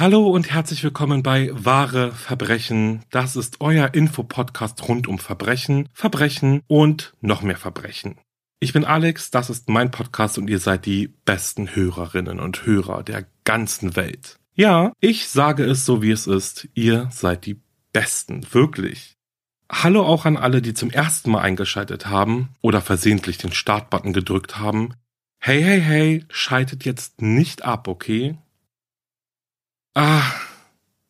Hallo und herzlich willkommen bei Wahre Verbrechen. Das ist euer Infopodcast rund um Verbrechen, Verbrechen und noch mehr Verbrechen. Ich bin Alex, das ist mein Podcast und ihr seid die besten Hörerinnen und Hörer der ganzen Welt. Ja, ich sage es so wie es ist, ihr seid die Besten, wirklich. Hallo auch an alle, die zum ersten Mal eingeschaltet haben oder versehentlich den Startbutton gedrückt haben. Hey, hey, hey, schaltet jetzt nicht ab, okay? Ah,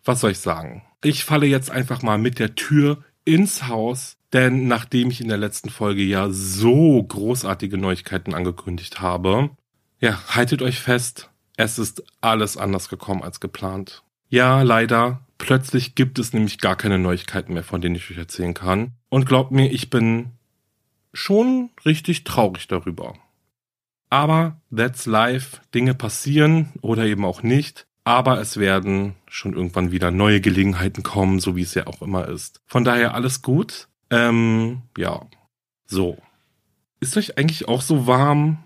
was soll ich sagen? Ich falle jetzt einfach mal mit der Tür ins Haus, denn nachdem ich in der letzten Folge ja so großartige Neuigkeiten angekündigt habe, ja, haltet euch fest, es ist alles anders gekommen als geplant. Ja, leider, plötzlich gibt es nämlich gar keine Neuigkeiten mehr, von denen ich euch erzählen kann. Und glaubt mir, ich bin schon richtig traurig darüber. Aber that's life, Dinge passieren oder eben auch nicht. Aber es werden schon irgendwann wieder neue Gelegenheiten kommen, so wie es ja auch immer ist. Von daher alles gut. Ähm, ja. So. Ist euch eigentlich auch so warm?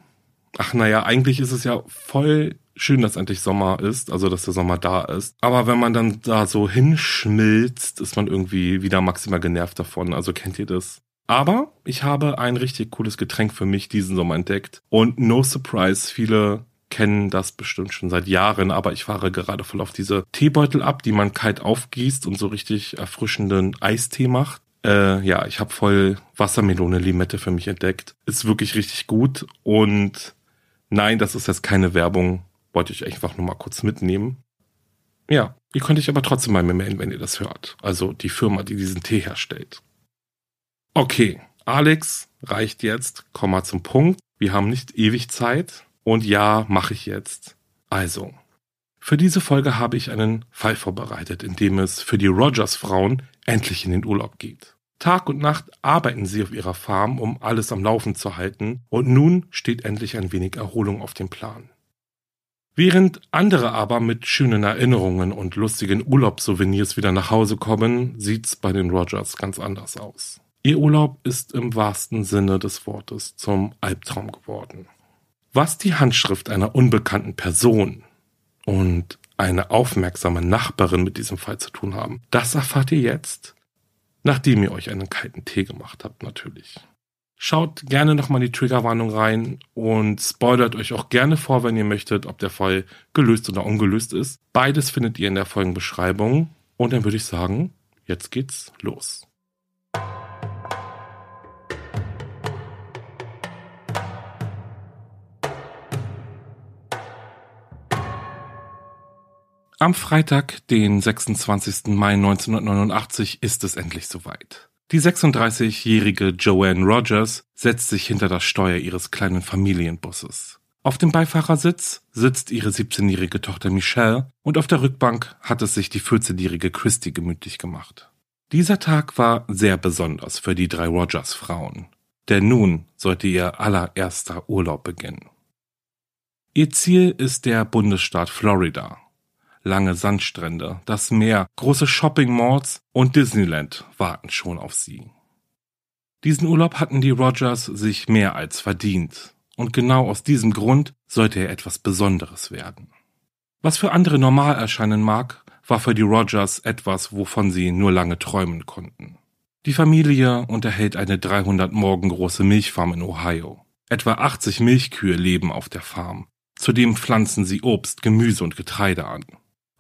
Ach naja, eigentlich ist es ja voll schön, dass endlich Sommer ist, also dass der Sommer da ist. Aber wenn man dann da so hinschmilzt, ist man irgendwie wieder maximal genervt davon. Also kennt ihr das? Aber ich habe ein richtig cooles Getränk für mich diesen Sommer entdeckt. Und no surprise, viele kennen das bestimmt schon seit Jahren, aber ich fahre gerade voll auf diese Teebeutel ab, die man kalt aufgießt und so richtig erfrischenden Eistee macht. Äh, ja, ich habe voll Wassermelone Limette für mich entdeckt. Ist wirklich richtig gut und nein, das ist jetzt keine Werbung. Wollte ich einfach nur mal kurz mitnehmen. Ja, ihr könnt euch aber trotzdem mal melden, wenn ihr das hört. Also die Firma, die diesen Tee herstellt. Okay, Alex reicht jetzt. Komm mal zum Punkt. Wir haben nicht ewig Zeit. Und ja, mache ich jetzt. Also, für diese Folge habe ich einen Fall vorbereitet, in dem es für die Rogers-Frauen endlich in den Urlaub geht. Tag und Nacht arbeiten sie auf ihrer Farm, um alles am Laufen zu halten, und nun steht endlich ein wenig Erholung auf dem Plan. Während andere aber mit schönen Erinnerungen und lustigen Urlaubssouvenirs wieder nach Hause kommen, sieht's bei den Rogers ganz anders aus. Ihr Urlaub ist im wahrsten Sinne des Wortes zum Albtraum geworden. Was die Handschrift einer unbekannten Person und eine aufmerksame Nachbarin mit diesem Fall zu tun haben, das erfahrt ihr jetzt, nachdem ihr euch einen kalten Tee gemacht habt natürlich. Schaut gerne nochmal die Triggerwarnung rein und spoilert euch auch gerne vor, wenn ihr möchtet, ob der Fall gelöst oder ungelöst ist. Beides findet ihr in der Folgenbeschreibung. Und dann würde ich sagen, jetzt geht's los. Am Freitag, den 26. Mai 1989, ist es endlich soweit. Die 36-jährige Joanne Rogers setzt sich hinter das Steuer ihres kleinen Familienbusses. Auf dem Beifahrersitz sitzt ihre 17-jährige Tochter Michelle und auf der Rückbank hat es sich die 14-jährige Christy gemütlich gemacht. Dieser Tag war sehr besonders für die drei Rogers-Frauen, denn nun sollte ihr allererster Urlaub beginnen. Ihr Ziel ist der Bundesstaat Florida, lange Sandstrände, das Meer, große Shopping Malls und Disneyland warten schon auf sie. Diesen Urlaub hatten die Rogers sich mehr als verdient. Und genau aus diesem Grund sollte er etwas Besonderes werden. Was für andere normal erscheinen mag, war für die Rogers etwas, wovon sie nur lange träumen konnten. Die Familie unterhält eine 300 Morgen große Milchfarm in Ohio. Etwa 80 Milchkühe leben auf der Farm. Zudem pflanzen sie Obst, Gemüse und Getreide an.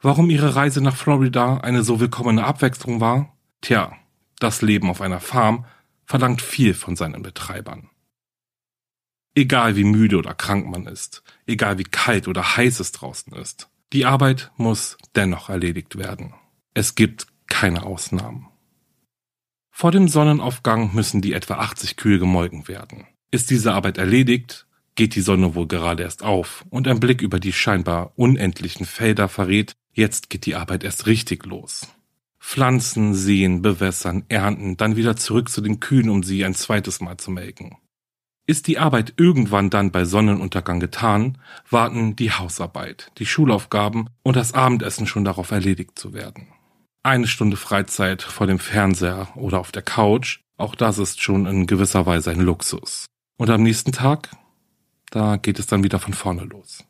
Warum ihre Reise nach Florida eine so willkommene Abwechslung war? Tja, das Leben auf einer Farm verlangt viel von seinen Betreibern. Egal wie müde oder krank man ist, egal wie kalt oder heiß es draußen ist, die Arbeit muss dennoch erledigt werden. Es gibt keine Ausnahmen. Vor dem Sonnenaufgang müssen die etwa 80 Kühe gemolken werden. Ist diese Arbeit erledigt, geht die Sonne wohl gerade erst auf und ein Blick über die scheinbar unendlichen Felder verrät, jetzt geht die Arbeit erst richtig los. Pflanzen, säen, bewässern, ernten, dann wieder zurück zu den Kühen, um sie ein zweites Mal zu melken. Ist die Arbeit irgendwann dann bei Sonnenuntergang getan, warten die Hausarbeit, die Schulaufgaben und das Abendessen schon darauf erledigt zu werden. Eine Stunde Freizeit vor dem Fernseher oder auf der Couch, auch das ist schon in gewisser Weise ein Luxus. Und am nächsten Tag, da geht es dann wieder von vorne los.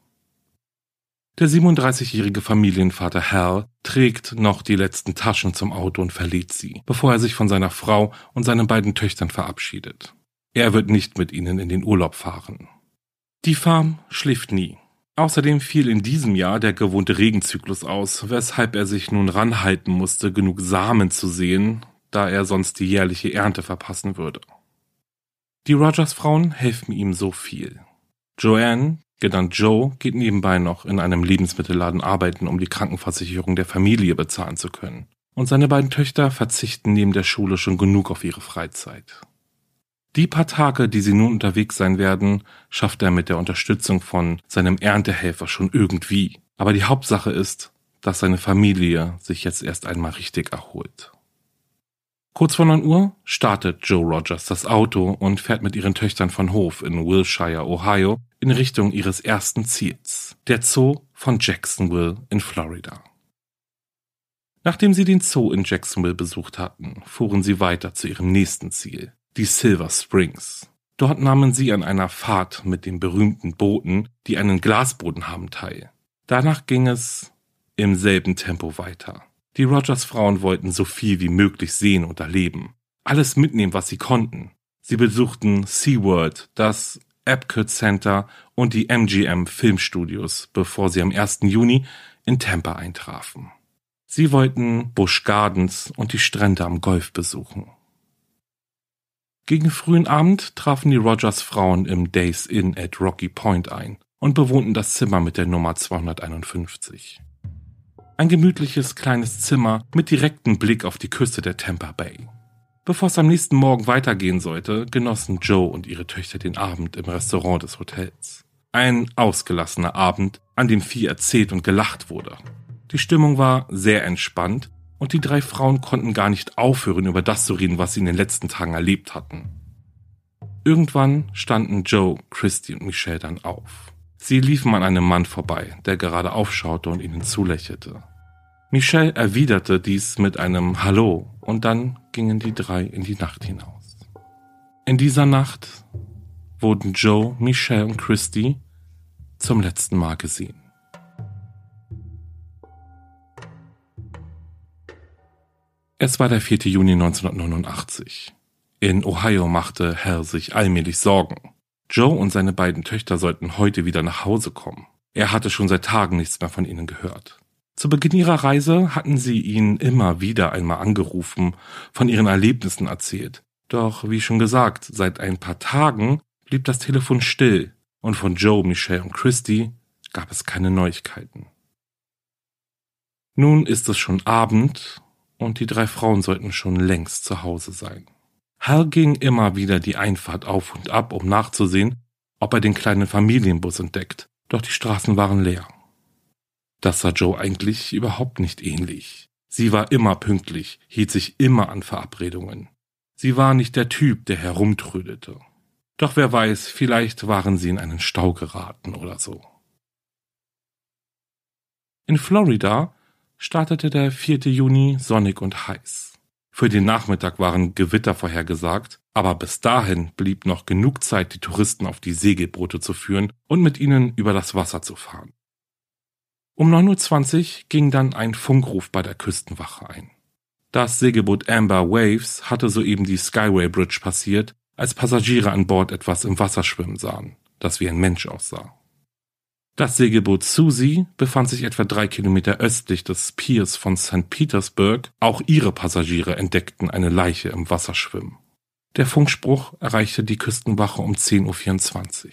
Der 37-jährige Familienvater Hal trägt noch die letzten Taschen zum Auto und verlädt sie, bevor er sich von seiner Frau und seinen beiden Töchtern verabschiedet. Er wird nicht mit ihnen in den Urlaub fahren. Die Farm schläft nie. Außerdem fiel in diesem Jahr der gewohnte Regenzyklus aus, weshalb er sich nun ranhalten musste, genug Samen zu sehen, da er sonst die jährliche Ernte verpassen würde. Die Rogers Frauen helfen ihm so viel. Joanne, genannt Joe, geht nebenbei noch in einem Lebensmittelladen arbeiten, um die Krankenversicherung der Familie bezahlen zu können. Und seine beiden Töchter verzichten neben der Schule schon genug auf ihre Freizeit. Die paar Tage, die sie nun unterwegs sein werden, schafft er mit der Unterstützung von seinem Erntehelfer schon irgendwie. Aber die Hauptsache ist, dass seine Familie sich jetzt erst einmal richtig erholt. Kurz vor 9 Uhr startet Joe Rogers das Auto und fährt mit ihren Töchtern von Hof in Wilshire, Ohio, in Richtung ihres ersten Ziels, der Zoo von Jacksonville in Florida. Nachdem sie den Zoo in Jacksonville besucht hatten, fuhren sie weiter zu ihrem nächsten Ziel, die Silver Springs. Dort nahmen sie an einer Fahrt mit den berühmten Booten, die einen Glasboden haben, teil. Danach ging es im selben Tempo weiter. Die Rogers Frauen wollten so viel wie möglich sehen und erleben. Alles mitnehmen, was sie konnten. Sie besuchten SeaWorld, das Epcot Center und die MGM Filmstudios, bevor sie am 1. Juni in Tampa eintrafen. Sie wollten Busch Gardens und die Strände am Golf besuchen. Gegen frühen Abend trafen die Rogers Frauen im Days Inn at Rocky Point ein und bewohnten das Zimmer mit der Nummer 251. Ein gemütliches kleines Zimmer mit direktem Blick auf die Küste der Tampa Bay. Bevor es am nächsten Morgen weitergehen sollte, genossen Joe und ihre Töchter den Abend im Restaurant des Hotels. Ein ausgelassener Abend, an dem viel erzählt und gelacht wurde. Die Stimmung war sehr entspannt und die drei Frauen konnten gar nicht aufhören, über das zu reden, was sie in den letzten Tagen erlebt hatten. Irgendwann standen Joe, Christy und Michelle dann auf. Sie liefen an einem Mann vorbei, der gerade aufschaute und ihnen zulächelte. Michelle erwiderte dies mit einem Hallo und dann gingen die drei in die Nacht hinaus. In dieser Nacht wurden Joe, Michelle und Christy zum letzten Mal gesehen. Es war der 4. Juni 1989. In Ohio machte Hal sich allmählich Sorgen. Joe und seine beiden Töchter sollten heute wieder nach Hause kommen. Er hatte schon seit Tagen nichts mehr von ihnen gehört. Zu Beginn ihrer Reise hatten sie ihn immer wieder einmal angerufen, von ihren Erlebnissen erzählt. Doch, wie schon gesagt, seit ein paar Tagen blieb das Telefon still und von Joe, Michelle und Christy gab es keine Neuigkeiten. Nun ist es schon Abend und die drei Frauen sollten schon längst zu Hause sein. Hal ging immer wieder die Einfahrt auf und ab, um nachzusehen, ob er den kleinen Familienbus entdeckt, doch die Straßen waren leer. Das sah Joe eigentlich überhaupt nicht ähnlich. Sie war immer pünktlich, hielt sich immer an Verabredungen. Sie war nicht der Typ, der herumtrödelte. Doch wer weiß, vielleicht waren sie in einen Stau geraten oder so. In Florida startete der 4. Juni sonnig und heiß. Für den Nachmittag waren Gewitter vorhergesagt, aber bis dahin blieb noch genug Zeit, die Touristen auf die Segelboote zu führen und mit ihnen über das Wasser zu fahren. Um 9.20 Uhr ging dann ein Funkruf bei der Küstenwache ein. Das Segelboot Amber Waves hatte soeben die Skyway Bridge passiert, als Passagiere an Bord etwas im Wasser schwimmen sahen, das wie ein Mensch aussah. Das Segelboot Susie befand sich etwa drei Kilometer östlich des Piers von St. Petersburg. Auch ihre Passagiere entdeckten eine Leiche im Wasser schwimmen. Der Funkspruch erreichte die Küstenwache um 10.24 Uhr.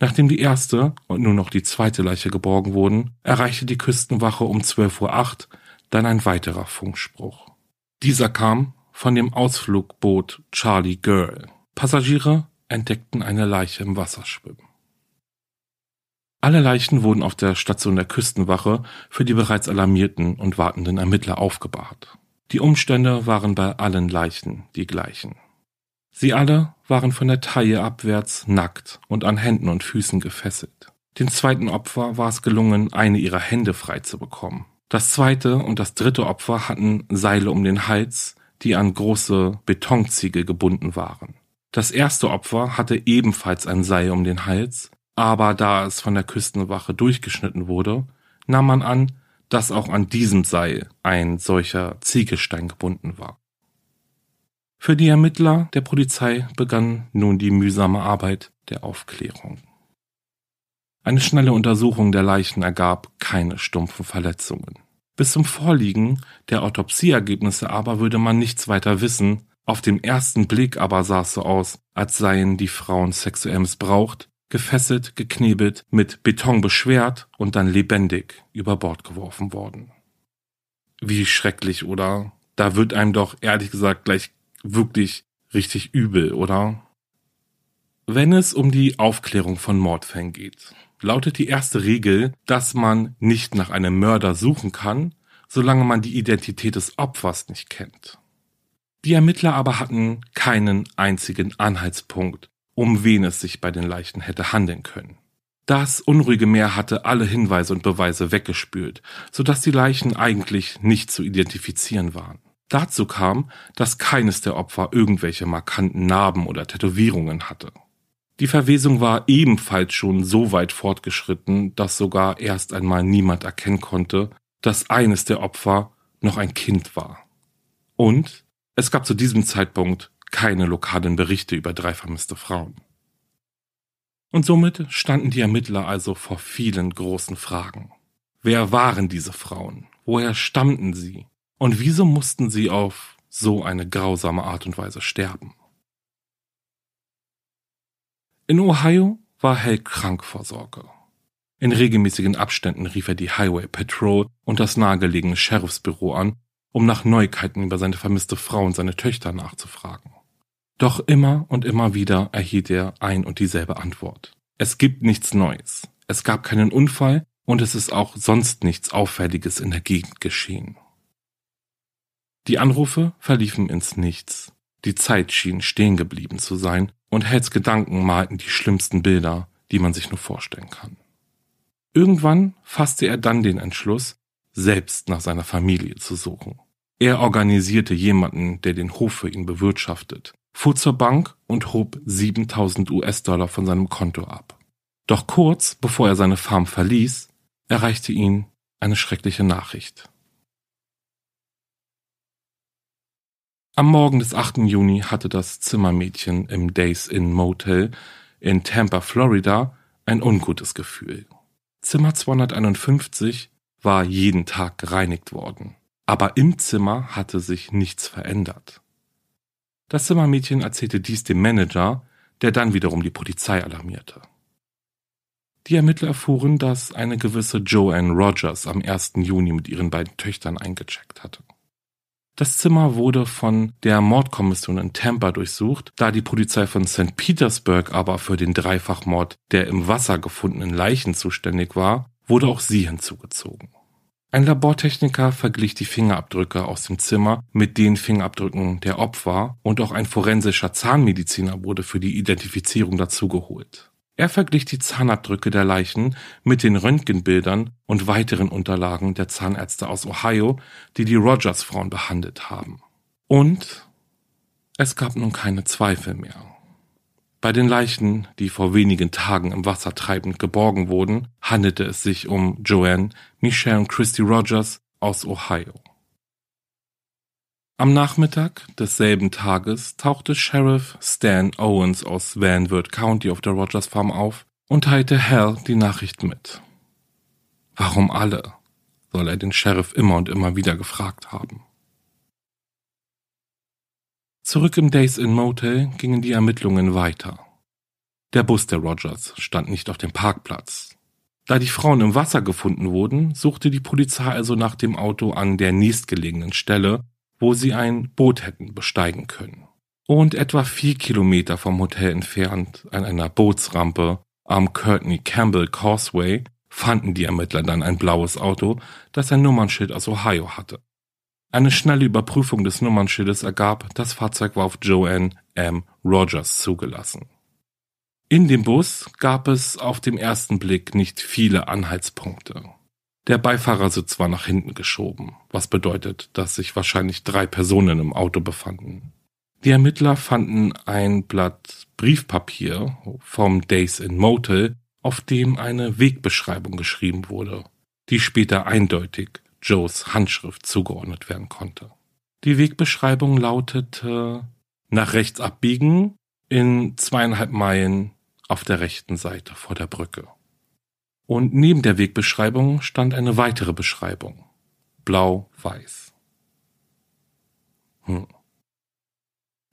Nachdem die erste und nun noch die zweite Leiche geborgen wurden, erreichte die Küstenwache um 12.08 Uhr dann ein weiterer Funkspruch. Dieser kam von dem Ausflugboot Charlie Girl. Passagiere entdeckten eine Leiche im Wasser schwimmen. Alle Leichen wurden auf der Station der Küstenwache für die bereits alarmierten und wartenden Ermittler aufgebahrt. Die Umstände waren bei allen Leichen die gleichen. Sie alle waren von der Taille abwärts nackt und an Händen und Füßen gefesselt. Dem zweiten Opfer war es gelungen, eine ihrer Hände frei zu bekommen. Das zweite und das dritte Opfer hatten Seile um den Hals, die an große Betonziegel gebunden waren. Das erste Opfer hatte ebenfalls ein Seil um den Hals, aber da es von der Küstenwache durchgeschnitten wurde, nahm man an, dass auch an diesem Seil ein solcher Ziegelstein gebunden war. Für die Ermittler der Polizei begann nun die mühsame Arbeit der Aufklärung. Eine schnelle Untersuchung der Leichen ergab keine stumpfen Verletzungen. Bis zum Vorliegen der Autopsieergebnisse aber würde man nichts weiter wissen, auf den ersten Blick aber sah es so aus, als seien die Frauen sexuell missbraucht gefesselt, geknebelt, mit Beton beschwert und dann lebendig über Bord geworfen worden. Wie schrecklich, oder? Da wird einem doch ehrlich gesagt gleich wirklich richtig übel, oder? Wenn es um die Aufklärung von Mordfällen geht, lautet die erste Regel, dass man nicht nach einem Mörder suchen kann, solange man die Identität des Opfers nicht kennt. Die Ermittler aber hatten keinen einzigen Anhaltspunkt, um wen es sich bei den Leichen hätte handeln können. Das unruhige Meer hatte alle Hinweise und Beweise weggespült, so dass die Leichen eigentlich nicht zu identifizieren waren. Dazu kam, dass keines der Opfer irgendwelche markanten Narben oder Tätowierungen hatte. Die Verwesung war ebenfalls schon so weit fortgeschritten, dass sogar erst einmal niemand erkennen konnte, dass eines der Opfer noch ein Kind war. Und es gab zu diesem Zeitpunkt keine lokalen Berichte über drei vermisste Frauen. Und somit standen die Ermittler also vor vielen großen Fragen. Wer waren diese Frauen? Woher stammten sie? Und wieso mussten sie auf so eine grausame Art und Weise sterben? In Ohio war Hell krank vor Sorge. In regelmäßigen Abständen rief er die Highway Patrol und das nahegelegene Sheriffsbüro an, um nach Neuigkeiten über seine vermisste Frau und seine Töchter nachzufragen. Doch immer und immer wieder erhielt er ein und dieselbe Antwort. Es gibt nichts Neues. Es gab keinen Unfall und es ist auch sonst nichts Auffälliges in der Gegend geschehen. Die Anrufe verliefen ins Nichts. Die Zeit schien stehen geblieben zu sein und Hells Gedanken malten die schlimmsten Bilder, die man sich nur vorstellen kann. Irgendwann fasste er dann den Entschluss, selbst nach seiner Familie zu suchen. Er organisierte jemanden, der den Hof für ihn bewirtschaftet, fuhr zur Bank und hob 7000 US-Dollar von seinem Konto ab. Doch kurz bevor er seine Farm verließ, erreichte ihn eine schreckliche Nachricht. Am Morgen des 8. Juni hatte das Zimmermädchen im Days Inn Motel in Tampa, Florida, ein ungutes Gefühl. Zimmer 251 war jeden Tag gereinigt worden, aber im Zimmer hatte sich nichts verändert. Das Zimmermädchen erzählte dies dem Manager, der dann wiederum die Polizei alarmierte. Die Ermittler erfuhren, dass eine gewisse Joanne Rogers am 1. Juni mit ihren beiden Töchtern eingecheckt hatte. Das Zimmer wurde von der Mordkommission in Tampa durchsucht, da die Polizei von St. Petersburg aber für den Dreifachmord der im Wasser gefundenen Leichen zuständig war, wurde auch sie hinzugezogen. Ein Labortechniker verglich die Fingerabdrücke aus dem Zimmer mit den Fingerabdrücken der Opfer und auch ein forensischer Zahnmediziner wurde für die Identifizierung dazugeholt. Er verglich die Zahnabdrücke der Leichen mit den Röntgenbildern und weiteren Unterlagen der Zahnärzte aus Ohio, die die Rogers-Frauen behandelt haben. Und es gab nun keine Zweifel mehr. Bei den Leichen, die vor wenigen Tagen im Wasser treibend geborgen wurden, handelte es sich um Joanne, Michelle und Christy Rogers aus Ohio. Am Nachmittag desselben Tages tauchte Sheriff Stan Owens aus Van Wert County auf der Rogers Farm auf und teilte Hal die Nachricht mit. Warum alle? soll er den Sheriff immer und immer wieder gefragt haben. Zurück im Days Inn Motel gingen die Ermittlungen weiter. Der Bus der Rogers stand nicht auf dem Parkplatz. Da die Frauen im Wasser gefunden wurden, suchte die Polizei also nach dem Auto an der nächstgelegenen Stelle wo sie ein Boot hätten besteigen können. Und etwa vier Kilometer vom Hotel entfernt, an einer Bootsrampe am Courtney Campbell Causeway, fanden die Ermittler dann ein blaues Auto, das ein Nummernschild aus Ohio hatte. Eine schnelle Überprüfung des Nummernschildes ergab, das Fahrzeug war auf Joanne M. Rogers zugelassen. In dem Bus gab es auf den ersten Blick nicht viele Anhaltspunkte. Der Beifahrersitz war nach hinten geschoben, was bedeutet, dass sich wahrscheinlich drei Personen im Auto befanden. Die Ermittler fanden ein Blatt Briefpapier vom Days in Motel, auf dem eine Wegbeschreibung geschrieben wurde, die später eindeutig Joes Handschrift zugeordnet werden konnte. Die Wegbeschreibung lautete nach rechts abbiegen in zweieinhalb Meilen auf der rechten Seite vor der Brücke. Und neben der Wegbeschreibung stand eine weitere Beschreibung. Blau-Weiß. Hm.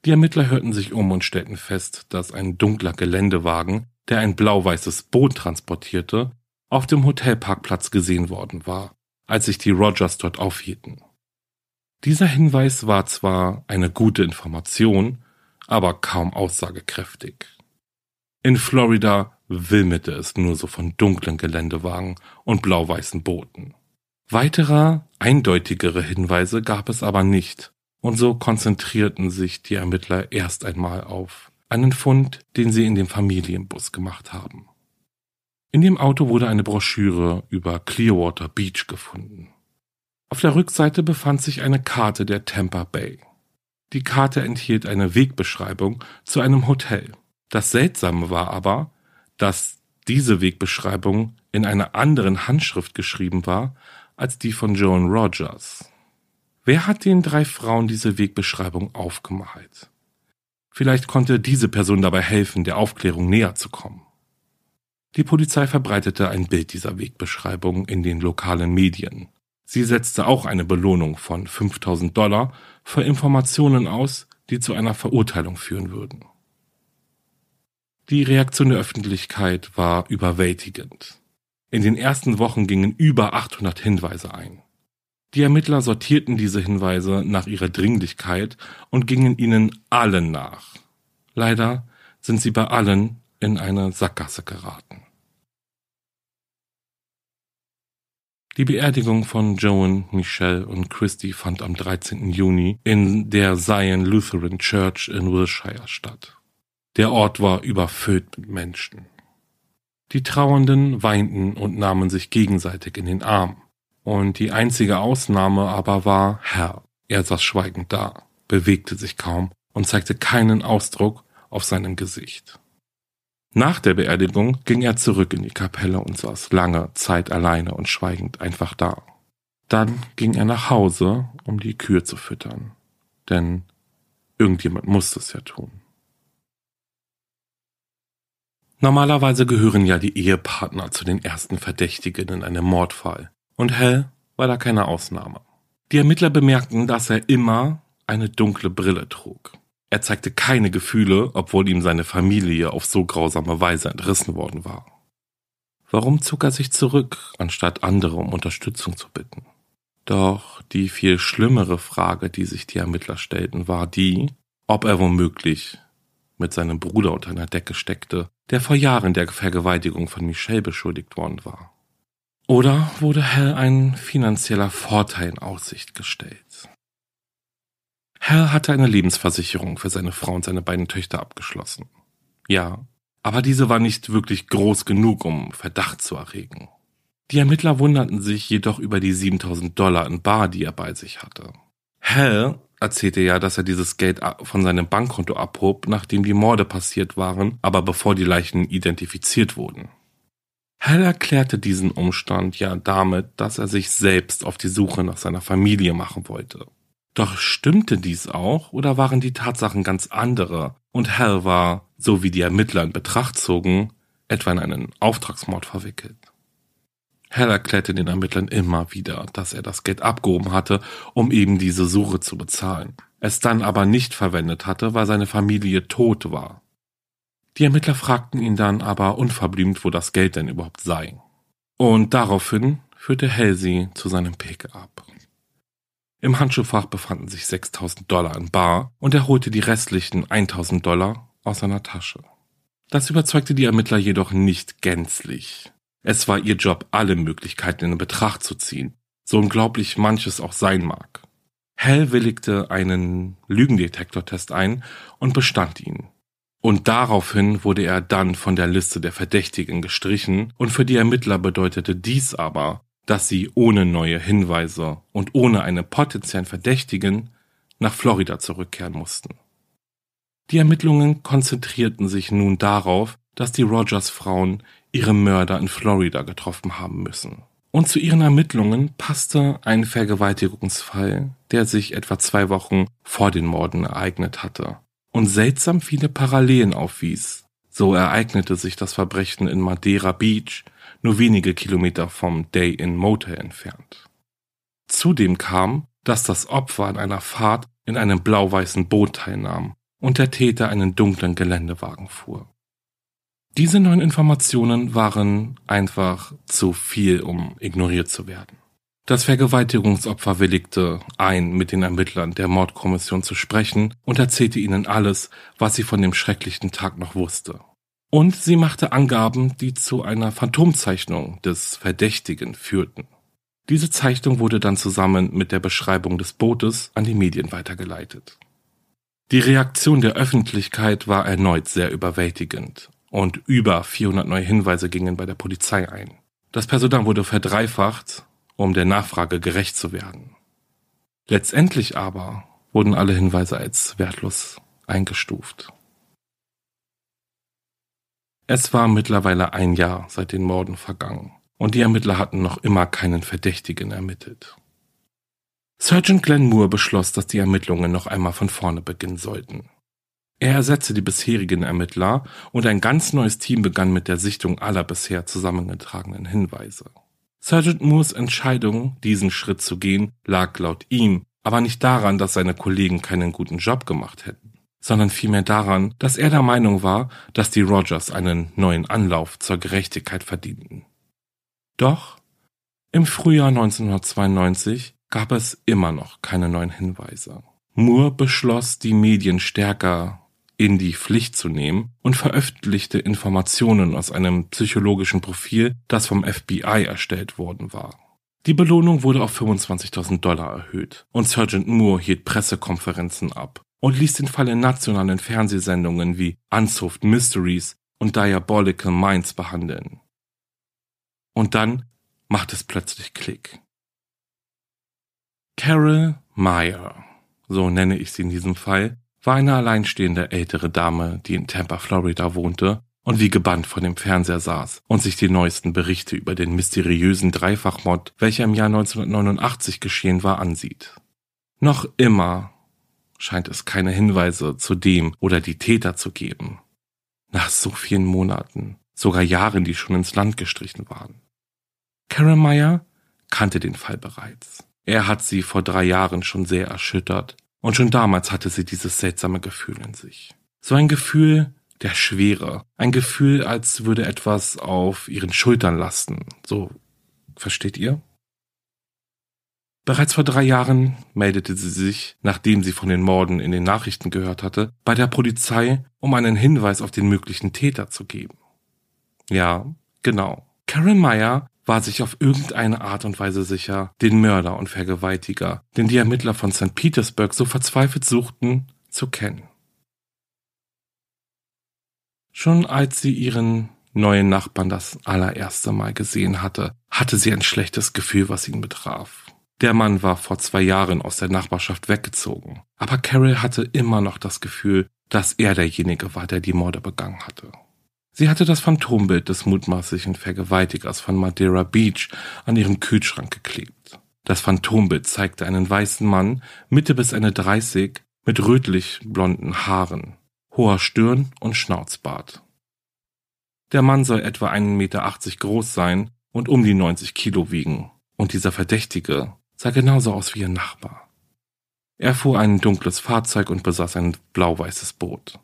Die Ermittler hörten sich um und stellten fest, dass ein dunkler Geländewagen, der ein blau-weißes Boot transportierte, auf dem Hotelparkplatz gesehen worden war, als sich die Rogers dort aufhielten. Dieser Hinweis war zwar eine gute Information, aber kaum aussagekräftig. In Florida wimmelte es nur so von dunklen Geländewagen und blau-weißen Booten. Weiterer, eindeutigere Hinweise gab es aber nicht, und so konzentrierten sich die Ermittler erst einmal auf einen Fund, den sie in dem Familienbus gemacht haben. In dem Auto wurde eine Broschüre über Clearwater Beach gefunden. Auf der Rückseite befand sich eine Karte der Tampa Bay. Die Karte enthielt eine Wegbeschreibung zu einem Hotel. Das Seltsame war aber, dass diese Wegbeschreibung in einer anderen Handschrift geschrieben war als die von Joan Rogers. Wer hat den drei Frauen diese Wegbeschreibung aufgemalt? Vielleicht konnte diese Person dabei helfen, der Aufklärung näher zu kommen. Die Polizei verbreitete ein Bild dieser Wegbeschreibung in den lokalen Medien. Sie setzte auch eine Belohnung von 5000 Dollar für Informationen aus, die zu einer Verurteilung führen würden. Die Reaktion der Öffentlichkeit war überwältigend. In den ersten Wochen gingen über 800 Hinweise ein. Die Ermittler sortierten diese Hinweise nach ihrer Dringlichkeit und gingen ihnen allen nach. Leider sind sie bei allen in eine Sackgasse geraten. Die Beerdigung von Joan, Michelle und Christy fand am 13. Juni in der Zion Lutheran Church in Wilshire statt. Der Ort war überfüllt mit Menschen. Die Trauernden weinten und nahmen sich gegenseitig in den Arm. Und die einzige Ausnahme aber war Herr. Er saß schweigend da, bewegte sich kaum und zeigte keinen Ausdruck auf seinem Gesicht. Nach der Beerdigung ging er zurück in die Kapelle und saß lange Zeit alleine und schweigend einfach da. Dann ging er nach Hause, um die Kühe zu füttern. Denn irgendjemand musste es ja tun. Normalerweise gehören ja die Ehepartner zu den ersten Verdächtigen in einem Mordfall. Und Hell war da keine Ausnahme. Die Ermittler bemerkten, dass er immer eine dunkle Brille trug. Er zeigte keine Gefühle, obwohl ihm seine Familie auf so grausame Weise entrissen worden war. Warum zog er sich zurück, anstatt andere um Unterstützung zu bitten? Doch die viel schlimmere Frage, die sich die Ermittler stellten, war die, ob er womöglich mit seinem Bruder unter einer Decke steckte der vor Jahren der Vergewaltigung von Michelle beschuldigt worden war. Oder wurde Hal ein finanzieller Vorteil in Aussicht gestellt? Hal hatte eine Lebensversicherung für seine Frau und seine beiden Töchter abgeschlossen. Ja, aber diese war nicht wirklich groß genug, um Verdacht zu erregen. Die Ermittler wunderten sich jedoch über die 7000 Dollar in Bar, die er bei sich hatte. Hell erzählte ja, dass er dieses Geld von seinem Bankkonto abhob, nachdem die Morde passiert waren, aber bevor die Leichen identifiziert wurden. Hell erklärte diesen Umstand ja damit, dass er sich selbst auf die Suche nach seiner Familie machen wollte. Doch stimmte dies auch oder waren die Tatsachen ganz andere und Hell war, so wie die Ermittler in Betracht zogen, etwa in einen Auftragsmord verwickelt? Hell erklärte den Ermittlern immer wieder, dass er das Geld abgehoben hatte, um eben diese Suche zu bezahlen, es dann aber nicht verwendet hatte, weil seine Familie tot war. Die Ermittler fragten ihn dann aber unverblümt, wo das Geld denn überhaupt sei. Und daraufhin führte Hell sie zu seinem Pick-up. Im Handschuhfach befanden sich 6000 Dollar in Bar und er holte die restlichen 1000 Dollar aus seiner Tasche. Das überzeugte die Ermittler jedoch nicht gänzlich. Es war ihr Job, alle Möglichkeiten in Betracht zu ziehen, so unglaublich manches auch sein mag. Hell willigte einen Lügendetektortest ein und bestand ihn. Und daraufhin wurde er dann von der Liste der Verdächtigen gestrichen, und für die Ermittler bedeutete dies aber, dass sie ohne neue Hinweise und ohne einen potenziellen Verdächtigen nach Florida zurückkehren mussten. Die Ermittlungen konzentrierten sich nun darauf, dass die Rogers Frauen ihre Mörder in Florida getroffen haben müssen. Und zu ihren Ermittlungen passte ein Vergewaltigungsfall, der sich etwa zwei Wochen vor den Morden ereignet hatte und seltsam viele Parallelen aufwies. So ereignete sich das Verbrechen in Madeira Beach, nur wenige Kilometer vom Day-In Motel entfernt. Zudem kam, dass das Opfer an einer Fahrt in einem blau-weißen Boot teilnahm und der Täter einen dunklen Geländewagen fuhr. Diese neuen Informationen waren einfach zu viel, um ignoriert zu werden. Das Vergewaltigungsopfer willigte ein, mit den Ermittlern der Mordkommission zu sprechen und erzählte ihnen alles, was sie von dem schrecklichen Tag noch wusste. Und sie machte Angaben, die zu einer Phantomzeichnung des Verdächtigen führten. Diese Zeichnung wurde dann zusammen mit der Beschreibung des Bootes an die Medien weitergeleitet. Die Reaktion der Öffentlichkeit war erneut sehr überwältigend und über 400 neue Hinweise gingen bei der Polizei ein. Das Personal wurde verdreifacht um der Nachfrage gerecht zu werden. Letztendlich aber wurden alle Hinweise als wertlos eingestuft. Es war mittlerweile ein Jahr seit den Morden vergangen und die Ermittler hatten noch immer keinen Verdächtigen ermittelt. Sergeant Glenn Moore beschloss, dass die Ermittlungen noch einmal von vorne beginnen sollten. Er ersetzte die bisherigen Ermittler und ein ganz neues Team begann mit der Sichtung aller bisher zusammengetragenen Hinweise. Sergeant Moores Entscheidung, diesen Schritt zu gehen, lag laut ihm aber nicht daran, dass seine Kollegen keinen guten Job gemacht hätten, sondern vielmehr daran, dass er der Meinung war, dass die Rogers einen neuen Anlauf zur Gerechtigkeit verdienten. Doch im Frühjahr 1992 gab es immer noch keine neuen Hinweise. Moore beschloss, die Medien stärker in die Pflicht zu nehmen und veröffentlichte Informationen aus einem psychologischen Profil, das vom FBI erstellt worden war. Die Belohnung wurde auf 25.000 Dollar erhöht und Sergeant Moore hielt Pressekonferenzen ab und ließ den Fall in nationalen Fernsehsendungen wie Unsolved Mysteries und Diabolical Minds behandeln. Und dann macht es plötzlich Klick. Carol Meyer, so nenne ich sie in diesem Fall, war eine alleinstehende ältere Dame, die in Tampa, Florida wohnte und wie gebannt vor dem Fernseher saß und sich die neuesten Berichte über den mysteriösen Dreifachmord, welcher im Jahr 1989 geschehen war, ansieht. Noch immer scheint es keine Hinweise zu dem oder die Täter zu geben. Nach so vielen Monaten, sogar Jahren, die schon ins Land gestrichen waren. Karen Meyer kannte den Fall bereits. Er hat sie vor drei Jahren schon sehr erschüttert und schon damals hatte sie dieses seltsame Gefühl in sich. So ein Gefühl der Schwere. Ein Gefühl, als würde etwas auf ihren Schultern lasten. So, versteht ihr? Bereits vor drei Jahren meldete sie sich, nachdem sie von den Morden in den Nachrichten gehört hatte, bei der Polizei, um einen Hinweis auf den möglichen Täter zu geben. Ja, genau. Karen Meyer war sich auf irgendeine Art und Weise sicher, den Mörder und Vergewaltiger, den die Ermittler von St. Petersburg so verzweifelt suchten, zu kennen. Schon als sie ihren neuen Nachbarn das allererste Mal gesehen hatte, hatte sie ein schlechtes Gefühl, was ihn betraf. Der Mann war vor zwei Jahren aus der Nachbarschaft weggezogen, aber Carol hatte immer noch das Gefühl, dass er derjenige war, der die Morde begangen hatte. Sie hatte das Phantombild des mutmaßlichen Vergewaltigers von Madeira Beach an ihrem Kühlschrank geklebt. Das Phantombild zeigte einen weißen Mann, Mitte bis Ende 30, mit rötlich blonden Haaren, hoher Stirn und Schnauzbart. Der Mann soll etwa 1,80 Meter groß sein und um die 90 Kilo wiegen. Und dieser Verdächtige sah genauso aus wie ihr Nachbar. Er fuhr ein dunkles Fahrzeug und besaß ein blau-weißes Boot.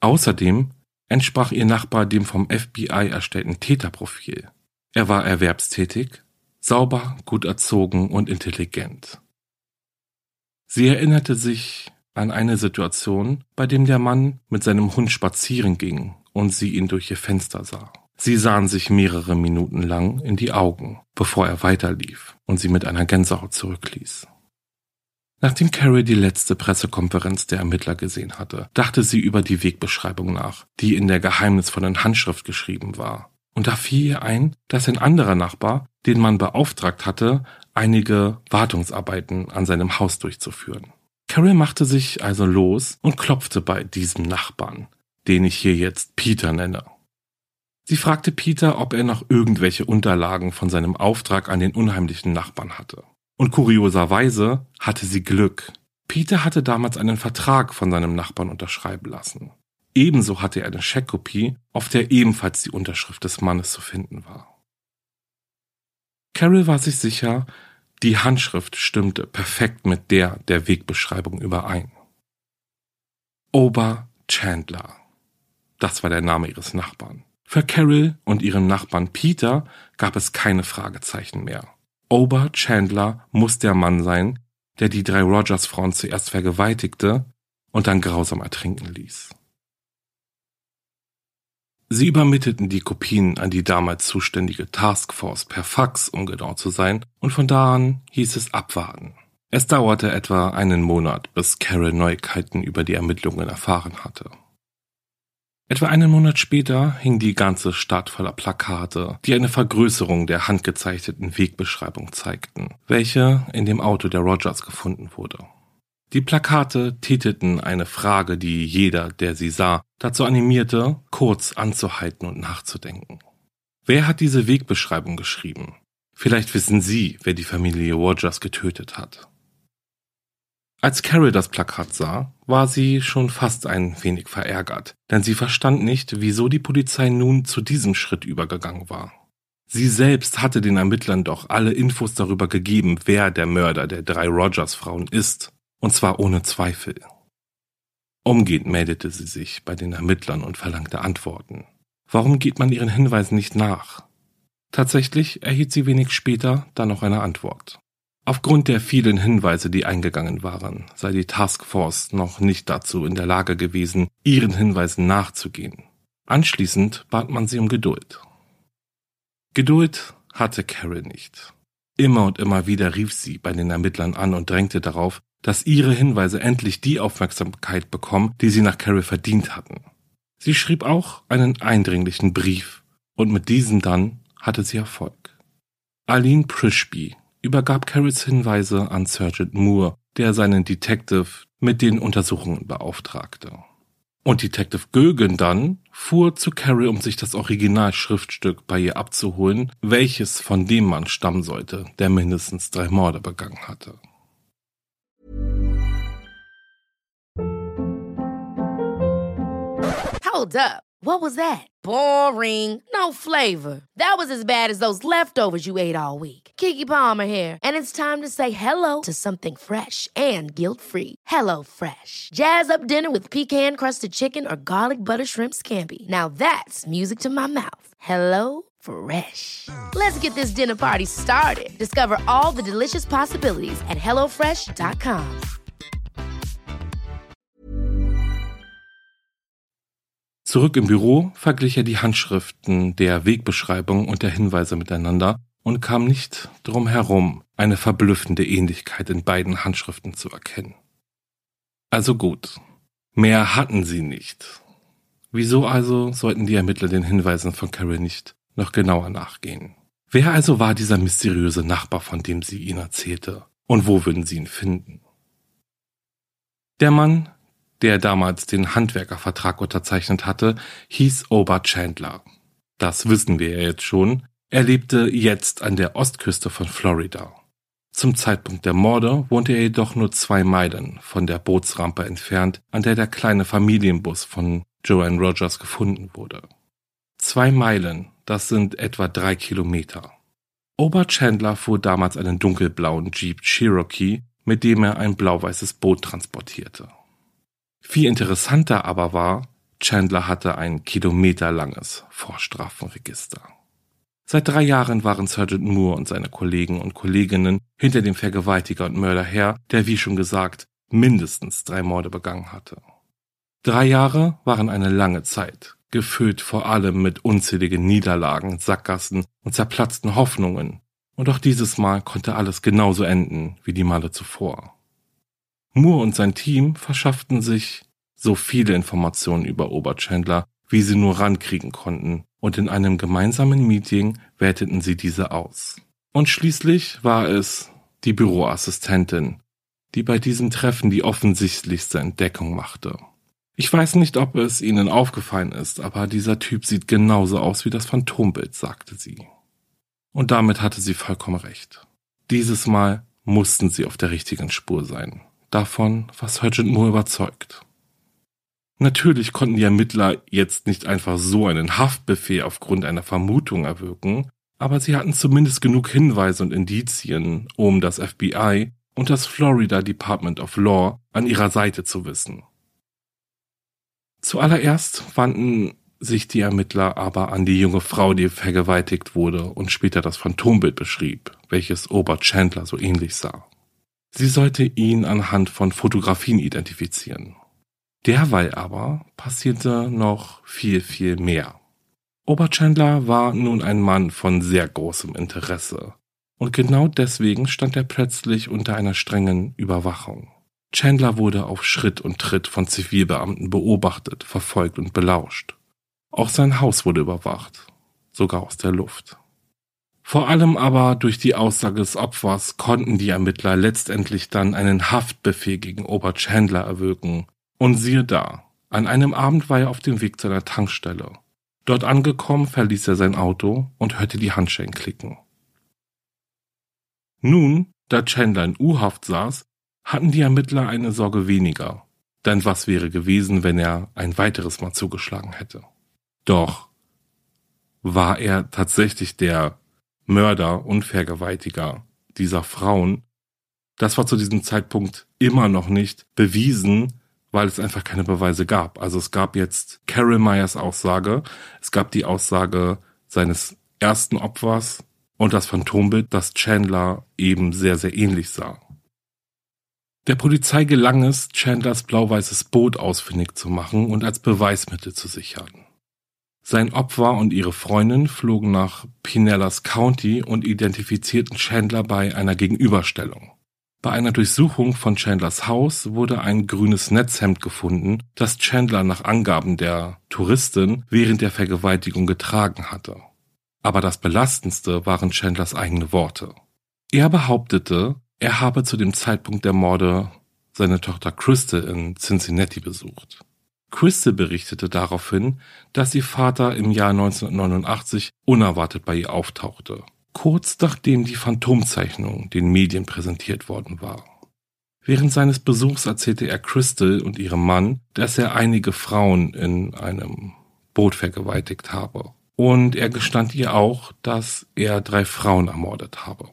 Außerdem entsprach ihr Nachbar dem vom FBI erstellten Täterprofil. Er war erwerbstätig, sauber, gut erzogen und intelligent. Sie erinnerte sich an eine Situation, bei dem der Mann mit seinem Hund spazieren ging und sie ihn durch ihr Fenster sah. Sie sahen sich mehrere Minuten lang in die Augen, bevor er weiterlief und sie mit einer Gänsehaut zurückließ. Nachdem Carrie die letzte Pressekonferenz der Ermittler gesehen hatte, dachte sie über die Wegbeschreibung nach, die in der geheimnisvollen Handschrift geschrieben war. Und da fiel ihr ein, dass ein anderer Nachbar, den man beauftragt hatte, einige Wartungsarbeiten an seinem Haus durchzuführen. Carrie machte sich also los und klopfte bei diesem Nachbarn, den ich hier jetzt Peter nenne. Sie fragte Peter, ob er noch irgendwelche Unterlagen von seinem Auftrag an den unheimlichen Nachbarn hatte. Und kurioserweise hatte sie Glück. Peter hatte damals einen Vertrag von seinem Nachbarn unterschreiben lassen. Ebenso hatte er eine Scheckkopie, auf der ebenfalls die Unterschrift des Mannes zu finden war. Carol war sich sicher, die Handschrift stimmte perfekt mit der der Wegbeschreibung überein. Ober Chandler. Das war der Name ihres Nachbarn. Für Carol und ihren Nachbarn Peter gab es keine Fragezeichen mehr. Ober Chandler muss der Mann sein, der die drei Rogers-Frauen zuerst vergewaltigte und dann grausam ertrinken ließ. Sie übermittelten die Kopien an die damals zuständige Taskforce per Fax, um genau zu sein, und von da an hieß es abwarten. Es dauerte etwa einen Monat, bis Carol Neuigkeiten über die Ermittlungen erfahren hatte. Etwa einen Monat später hing die ganze Stadt voller Plakate, die eine Vergrößerung der handgezeichneten Wegbeschreibung zeigten, welche in dem Auto der Rogers gefunden wurde. Die Plakate titelten eine Frage, die jeder, der sie sah, dazu animierte, kurz anzuhalten und nachzudenken. Wer hat diese Wegbeschreibung geschrieben? Vielleicht wissen Sie, wer die Familie Rogers getötet hat. Als Carol das Plakat sah, war sie schon fast ein wenig verärgert, denn sie verstand nicht, wieso die Polizei nun zu diesem Schritt übergegangen war. Sie selbst hatte den Ermittlern doch alle Infos darüber gegeben, wer der Mörder der drei Rogers-Frauen ist, und zwar ohne Zweifel. Umgehend meldete sie sich bei den Ermittlern und verlangte Antworten. Warum geht man ihren Hinweisen nicht nach? Tatsächlich erhielt sie wenig später dann noch eine Antwort. Aufgrund der vielen Hinweise, die eingegangen waren, sei die Taskforce noch nicht dazu in der Lage gewesen, ihren Hinweisen nachzugehen. Anschließend bat man sie um Geduld. Geduld hatte Carol nicht. Immer und immer wieder rief sie bei den Ermittlern an und drängte darauf, dass ihre Hinweise endlich die Aufmerksamkeit bekommen, die sie nach Carol verdient hatten. Sie schrieb auch einen eindringlichen Brief und mit diesem dann hatte sie Erfolg. Aline Prishby übergab Carrolls Hinweise an Sergeant Moore, der seinen Detective mit den Untersuchungen beauftragte. Und Detective Gögen dann fuhr zu Carrie, um sich das Originalschriftstück bei ihr abzuholen, welches von dem Mann stammen sollte, der mindestens drei Morde begangen hatte. Hold up. What was that? Boring. No flavor. That was as bad as those leftovers you ate all week. Kiki Palmer here, and it's time to say hello to something fresh and guilt-free. Hello Fresh. Jazz up dinner with pecan-crusted chicken or garlic butter shrimp scampi. Now that's music to my mouth. Hello Fresh. Let's get this dinner party started. Discover all the delicious possibilities at hellofresh.com. Zurück im Büro verglich er die Handschriften der Wegbeschreibung und der Hinweise miteinander und kam nicht drum herum, eine verblüffende Ähnlichkeit in beiden Handschriften zu erkennen. Also gut, mehr hatten sie nicht. Wieso also sollten die Ermittler den Hinweisen von Carol nicht noch genauer nachgehen? Wer also war dieser mysteriöse Nachbar, von dem sie ihnen erzählte? Und wo würden sie ihn finden? Der Mann, der damals den Handwerkervertrag unterzeichnet hatte, hieß Ober Chandler. Das wissen wir ja jetzt schon. Er lebte jetzt an der Ostküste von Florida. Zum Zeitpunkt der Morde wohnte er jedoch nur zwei Meilen von der Bootsrampe entfernt, an der der kleine Familienbus von Joanne Rogers gefunden wurde. Zwei Meilen, das sind etwa drei Kilometer. Ober Chandler fuhr damals einen dunkelblauen Jeep Cherokee, mit dem er ein blau-weißes Boot transportierte. Viel interessanter aber war, Chandler hatte ein kilometerlanges Vorstrafenregister. Seit drei Jahren waren Sergeant Moore und seine Kollegen und Kolleginnen hinter dem Vergewaltiger und Mörder her, der wie schon gesagt mindestens drei Morde begangen hatte. Drei Jahre waren eine lange Zeit, gefüllt vor allem mit unzähligen Niederlagen, Sackgassen und zerplatzten Hoffnungen, und auch dieses Mal konnte alles genauso enden wie die Male zuvor. Moore und sein Team verschafften sich so viele Informationen über Oberchandler, wie sie nur rankriegen konnten, und in einem gemeinsamen Meeting werteten sie diese aus. Und schließlich war es die Büroassistentin, die bei diesem Treffen die offensichtlichste Entdeckung machte. Ich weiß nicht, ob es Ihnen aufgefallen ist, aber dieser Typ sieht genauso aus wie das Phantombild, sagte sie. Und damit hatte sie vollkommen recht. Dieses Mal mussten sie auf der richtigen Spur sein. Davon war Sergeant Moore überzeugt. Natürlich konnten die Ermittler jetzt nicht einfach so einen Haftbefehl aufgrund einer Vermutung erwirken, aber sie hatten zumindest genug Hinweise und Indizien, um das FBI und das Florida Department of Law an ihrer Seite zu wissen. Zuallererst wandten sich die Ermittler aber an die junge Frau, die vergewaltigt wurde und später das Phantombild beschrieb, welches Ober Chandler so ähnlich sah. Sie sollte ihn anhand von Fotografien identifizieren. Derweil aber passierte noch viel, viel mehr. Oberchandler war nun ein Mann von sehr großem Interesse. Und genau deswegen stand er plötzlich unter einer strengen Überwachung. Chandler wurde auf Schritt und Tritt von Zivilbeamten beobachtet, verfolgt und belauscht. Auch sein Haus wurde überwacht, sogar aus der Luft. Vor allem aber durch die Aussage des Opfers konnten die Ermittler letztendlich dann einen Haftbefehl gegen Oberchandler erwirken, und siehe da, an einem Abend war er auf dem Weg zu einer Tankstelle. Dort angekommen verließ er sein Auto und hörte die Handschellen klicken. Nun, da Chandler in U-Haft saß, hatten die Ermittler eine Sorge weniger. Denn was wäre gewesen, wenn er ein weiteres Mal zugeschlagen hätte? Doch war er tatsächlich der Mörder und Vergewaltiger dieser Frauen? Das war zu diesem Zeitpunkt immer noch nicht bewiesen, weil es einfach keine Beweise gab. Also es gab jetzt Carol Myers Aussage, es gab die Aussage seines ersten Opfers und das Phantombild, das Chandler eben sehr, sehr ähnlich sah. Der Polizei gelang es, Chandlers blau-weißes Boot ausfindig zu machen und als Beweismittel zu sichern. Sein Opfer und ihre Freundin flogen nach Pinellas County und identifizierten Chandler bei einer Gegenüberstellung. Bei einer Durchsuchung von Chandlers Haus wurde ein grünes Netzhemd gefunden, das Chandler nach Angaben der Touristin während der Vergewaltigung getragen hatte. Aber das Belastendste waren Chandlers eigene Worte. Er behauptete, er habe zu dem Zeitpunkt der Morde seine Tochter Crystal in Cincinnati besucht. Crystal berichtete daraufhin, dass ihr Vater im Jahr 1989 unerwartet bei ihr auftauchte kurz nachdem die Phantomzeichnung den Medien präsentiert worden war. Während seines Besuchs erzählte er Crystal und ihrem Mann, dass er einige Frauen in einem Boot vergewaltigt habe. Und er gestand ihr auch, dass er drei Frauen ermordet habe.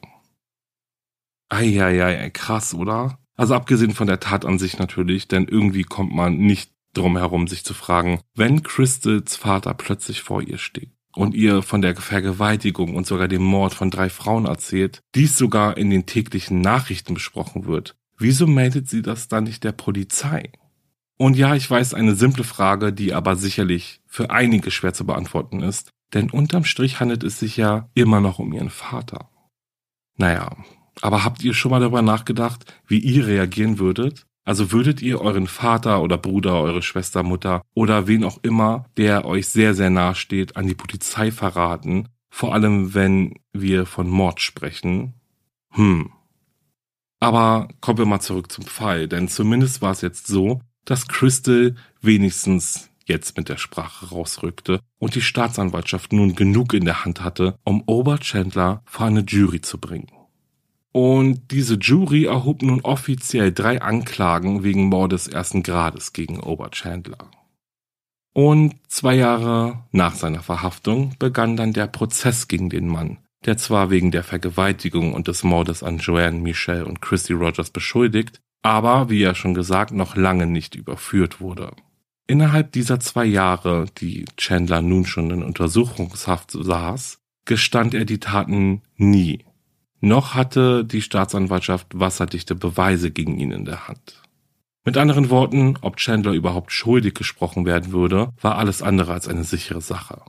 Eieiei, krass, oder? Also abgesehen von der Tat an sich natürlich, denn irgendwie kommt man nicht drum herum, sich zu fragen, wenn Crystals Vater plötzlich vor ihr steht und ihr von der Vergewaltigung und sogar dem Mord von drei Frauen erzählt, dies sogar in den täglichen Nachrichten besprochen wird, wieso meldet sie das dann nicht der Polizei? Und ja, ich weiß, eine simple Frage, die aber sicherlich für einige schwer zu beantworten ist, denn unterm Strich handelt es sich ja immer noch um ihren Vater. Naja, aber habt ihr schon mal darüber nachgedacht, wie ihr reagieren würdet? Also würdet ihr euren Vater oder Bruder, eure Schwester, Mutter oder wen auch immer, der euch sehr, sehr nahe steht, an die Polizei verraten? Vor allem, wenn wir von Mord sprechen. Hm. Aber kommen wir mal zurück zum Fall, denn zumindest war es jetzt so, dass Crystal wenigstens jetzt mit der Sprache rausrückte und die Staatsanwaltschaft nun genug in der Hand hatte, um Oberchandler vor eine Jury zu bringen. Und diese Jury erhob nun offiziell drei Anklagen wegen Mordes ersten Grades gegen Oberchandler. Und zwei Jahre nach seiner Verhaftung begann dann der Prozess gegen den Mann, der zwar wegen der Vergewaltigung und des Mordes an Joanne, Michelle und Christy Rogers beschuldigt, aber, wie ja schon gesagt, noch lange nicht überführt wurde. Innerhalb dieser zwei Jahre, die Chandler nun schon in Untersuchungshaft saß, gestand er die Taten nie noch hatte die Staatsanwaltschaft wasserdichte Beweise gegen ihn in der Hand. Mit anderen Worten, ob Chandler überhaupt schuldig gesprochen werden würde, war alles andere als eine sichere Sache.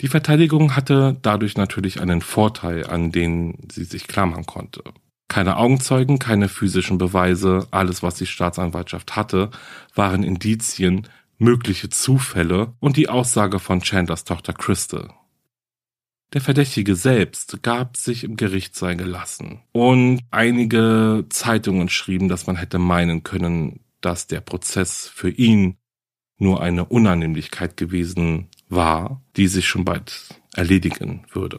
Die Verteidigung hatte dadurch natürlich einen Vorteil, an den sie sich klammern konnte. Keine Augenzeugen, keine physischen Beweise, alles was die Staatsanwaltschaft hatte, waren Indizien, mögliche Zufälle und die Aussage von Chandlers Tochter Crystal. Der Verdächtige selbst gab sich im Gerichtssaal gelassen. Und einige Zeitungen schrieben, dass man hätte meinen können, dass der Prozess für ihn nur eine Unannehmlichkeit gewesen war, die sich schon bald erledigen würde.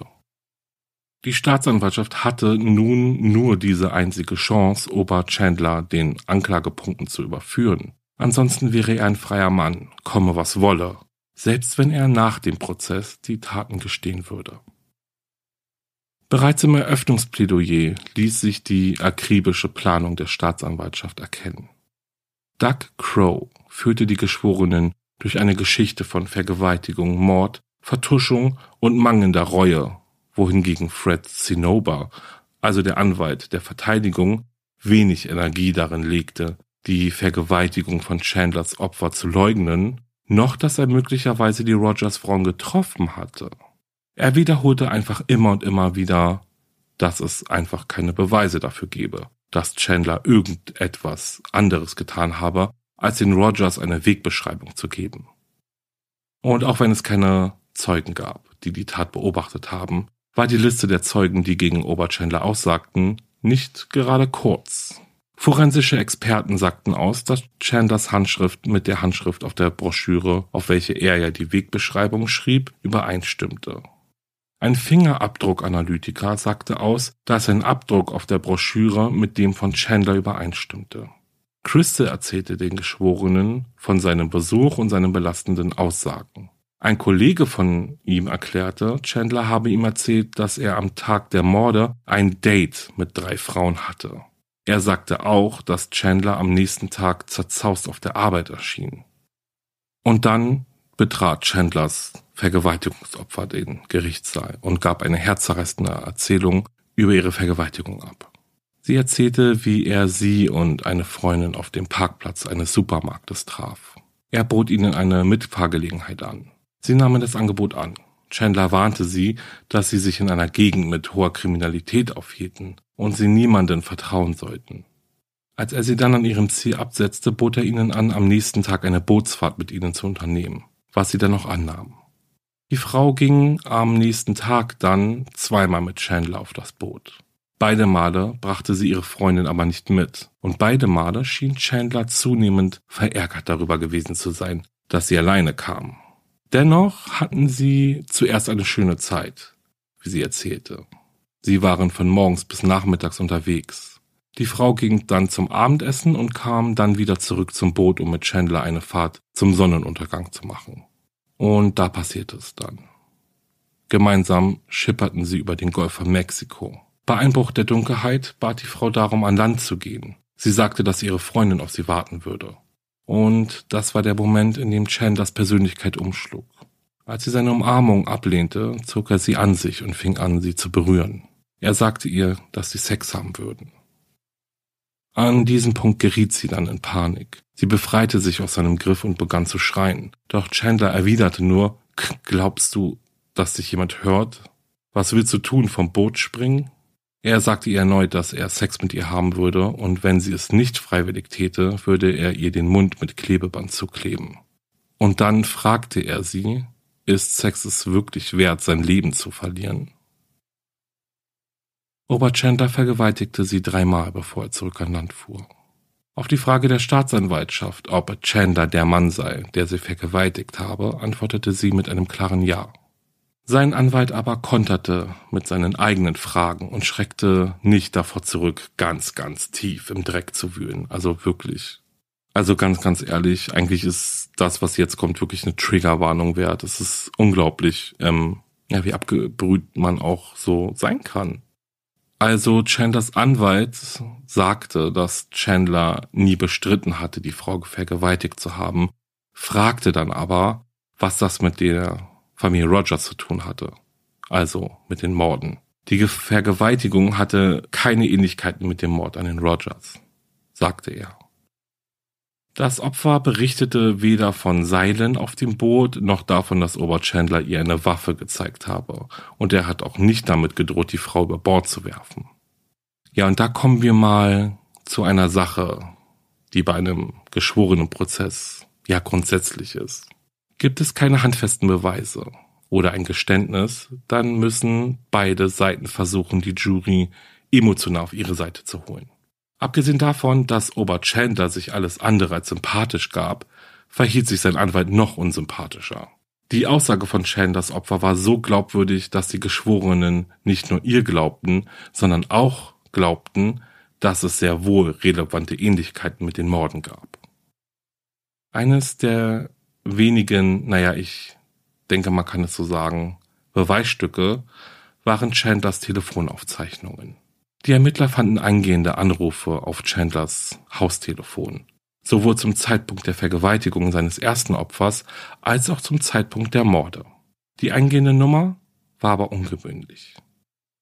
Die Staatsanwaltschaft hatte nun nur diese einzige Chance, Ober Chandler den Anklagepunkten zu überführen. Ansonsten wäre er ein freier Mann, komme was wolle, selbst wenn er nach dem Prozess die Taten gestehen würde. Bereits im Eröffnungsplädoyer ließ sich die akribische Planung der Staatsanwaltschaft erkennen. Doug Crow führte die Geschworenen durch eine Geschichte von Vergewaltigung, Mord, Vertuschung und mangelnder Reue, wohingegen Fred Zinnober, also der Anwalt der Verteidigung, wenig Energie darin legte, die Vergewaltigung von Chandlers Opfer zu leugnen noch dass er möglicherweise die Rogers Frauen getroffen hatte. Er wiederholte einfach immer und immer wieder, dass es einfach keine Beweise dafür gebe, dass Chandler irgendetwas anderes getan habe, als den Rogers eine Wegbeschreibung zu geben. Und auch wenn es keine Zeugen gab, die die Tat beobachtet haben, war die Liste der Zeugen, die gegen Oberchandler aussagten, nicht gerade kurz. Forensische Experten sagten aus, dass Chandlers Handschrift mit der Handschrift auf der Broschüre, auf welche er ja die Wegbeschreibung schrieb, übereinstimmte. Ein Fingerabdruckanalytiker sagte aus, dass ein Abdruck auf der Broschüre mit dem von Chandler übereinstimmte. Crystal erzählte den Geschworenen von seinem Besuch und seinen belastenden Aussagen. Ein Kollege von ihm erklärte, Chandler habe ihm erzählt, dass er am Tag der Morde ein Date mit drei Frauen hatte. Er sagte auch, dass Chandler am nächsten Tag zerzaust auf der Arbeit erschien. Und dann betrat Chandlers Vergewaltigungsopfer den Gerichtssaal und gab eine herzzerreißende Erzählung über ihre Vergewaltigung ab. Sie erzählte, wie er sie und eine Freundin auf dem Parkplatz eines Supermarktes traf. Er bot ihnen eine Mitfahrgelegenheit an. Sie nahmen das Angebot an. Chandler warnte sie, dass sie sich in einer Gegend mit hoher Kriminalität aufhielten und sie niemanden vertrauen sollten. Als er sie dann an ihrem Ziel absetzte, bot er ihnen an, am nächsten Tag eine Bootsfahrt mit ihnen zu unternehmen, was sie dann noch annahmen. Die Frau ging am nächsten Tag dann zweimal mit Chandler auf das Boot. Beide Male brachte sie ihre Freundin aber nicht mit, und beide Male schien Chandler zunehmend verärgert darüber gewesen zu sein, dass sie alleine kam. Dennoch hatten sie zuerst eine schöne Zeit, wie sie erzählte. Sie waren von morgens bis nachmittags unterwegs. Die Frau ging dann zum Abendessen und kam dann wieder zurück zum Boot, um mit Chandler eine Fahrt zum Sonnenuntergang zu machen. Und da passierte es dann. Gemeinsam schipperten sie über den Golf von Mexiko. Bei Einbruch der Dunkelheit bat die Frau darum, an Land zu gehen. Sie sagte, dass ihre Freundin auf sie warten würde. Und das war der Moment, in dem Chandlers Persönlichkeit umschlug. Als sie seine Umarmung ablehnte, zog er sie an sich und fing an, sie zu berühren. Er sagte ihr, dass sie Sex haben würden. An diesem Punkt geriet sie dann in Panik. Sie befreite sich aus seinem Griff und begann zu schreien. Doch Chandler erwiderte nur, glaubst du, dass dich jemand hört? Was willst du tun, vom Boot springen? Er sagte ihr erneut, dass er Sex mit ihr haben würde und wenn sie es nicht freiwillig täte, würde er ihr den Mund mit Klebeband zukleben. Und dann fragte er sie, ist Sex es wirklich wert, sein Leben zu verlieren? Oberchandler vergewaltigte sie dreimal, bevor er zurück an Land fuhr. Auf die Frage der Staatsanwaltschaft, ob Chandler der Mann sei, der sie vergewaltigt habe, antwortete sie mit einem klaren Ja. Sein Anwalt aber konterte mit seinen eigenen Fragen und schreckte nicht davor zurück, ganz, ganz tief im Dreck zu wühlen. Also wirklich. Also ganz, ganz ehrlich, eigentlich ist das, was jetzt kommt, wirklich eine Triggerwarnung wert. Es ist unglaublich, ähm, ja, wie abgebrüht man auch so sein kann. Also Chandlers Anwalt sagte, dass Chandler nie bestritten hatte, die Frau vergewaltigt zu haben, fragte dann aber, was das mit der Familie Rogers zu tun hatte. Also mit den Morden. Die Vergewaltigung hatte keine Ähnlichkeiten mit dem Mord an den Rogers, sagte er. Das Opfer berichtete weder von Seilen auf dem Boot noch davon, dass Oberchandler ihr eine Waffe gezeigt habe. Und er hat auch nicht damit gedroht, die Frau über Bord zu werfen. Ja, und da kommen wir mal zu einer Sache, die bei einem geschworenen Prozess ja grundsätzlich ist. Gibt es keine handfesten Beweise oder ein Geständnis, dann müssen beide Seiten versuchen, die Jury emotional auf ihre Seite zu holen. Abgesehen davon, dass Ober Chandler sich alles andere als sympathisch gab, verhielt sich sein Anwalt noch unsympathischer. Die Aussage von Chandlers Opfer war so glaubwürdig, dass die Geschworenen nicht nur ihr glaubten, sondern auch glaubten, dass es sehr wohl relevante Ähnlichkeiten mit den Morden gab. Eines der wenigen, naja, ich denke, man kann es so sagen, Beweisstücke waren Chandlers Telefonaufzeichnungen. Die Ermittler fanden eingehende Anrufe auf Chandlers Haustelefon, sowohl zum Zeitpunkt der Vergewaltigung seines ersten Opfers als auch zum Zeitpunkt der Morde. Die eingehende Nummer war aber ungewöhnlich.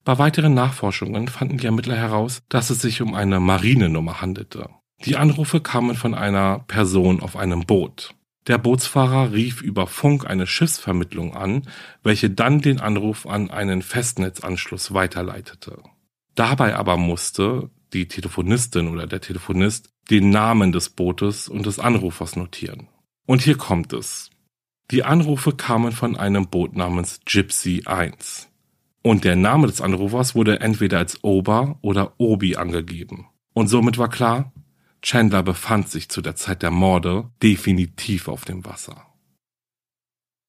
Bei weiteren Nachforschungen fanden die Ermittler heraus, dass es sich um eine Marinenummer handelte. Die Anrufe kamen von einer Person auf einem Boot. Der Bootsfahrer rief über Funk eine Schiffsvermittlung an, welche dann den Anruf an einen Festnetzanschluss weiterleitete. Dabei aber musste die Telefonistin oder der Telefonist den Namen des Bootes und des Anrufers notieren. Und hier kommt es. Die Anrufe kamen von einem Boot namens Gypsy 1. Und der Name des Anrufers wurde entweder als Ober oder Obi angegeben. Und somit war klar, Chandler befand sich zu der Zeit der Morde definitiv auf dem Wasser.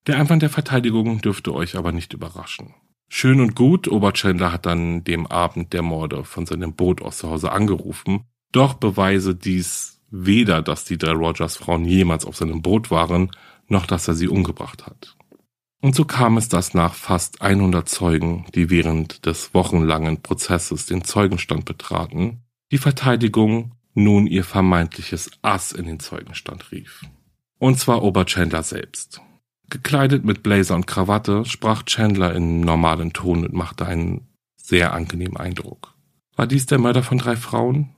Der Einwand der Verteidigung dürfte euch aber nicht überraschen. Schön und gut, Oberchandler hat dann dem Abend der Morde von seinem Boot aus zu Hause angerufen, doch beweise dies weder, dass die drei Rogers Frauen jemals auf seinem Boot waren, noch dass er sie umgebracht hat. Und so kam es, dass nach fast 100 Zeugen, die während des wochenlangen Prozesses den Zeugenstand betraten, die Verteidigung nun ihr vermeintliches Ass in den Zeugenstand rief. Und zwar Oberchandler selbst. Gekleidet mit Blazer und Krawatte sprach Chandler in normalen Ton und machte einen sehr angenehmen Eindruck. War dies der Mörder von drei Frauen?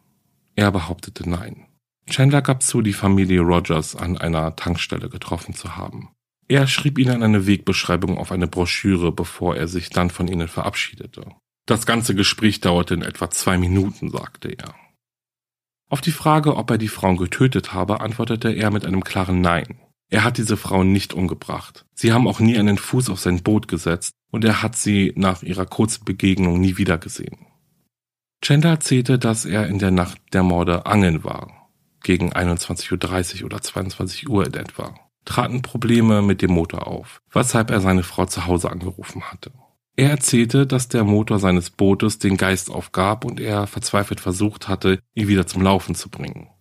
Er behauptete nein. Chandler gab zu, die Familie Rogers an einer Tankstelle getroffen zu haben. Er schrieb ihnen eine Wegbeschreibung auf eine Broschüre, bevor er sich dann von ihnen verabschiedete. Das ganze Gespräch dauerte in etwa zwei Minuten, sagte er. Auf die Frage, ob er die Frauen getötet habe, antwortete er mit einem klaren Nein. Er hat diese Frauen nicht umgebracht. Sie haben auch nie einen Fuß auf sein Boot gesetzt und er hat sie nach ihrer kurzen Begegnung nie wiedergesehen. Chandler erzählte, dass er in der Nacht der Morde angeln war, gegen 21.30 Uhr oder 22 Uhr in etwa. Traten Probleme mit dem Motor auf, weshalb er seine Frau zu Hause angerufen hatte. Er erzählte, dass der Motor seines Bootes den Geist aufgab und er verzweifelt versucht hatte, ihn wieder zum Laufen zu bringen.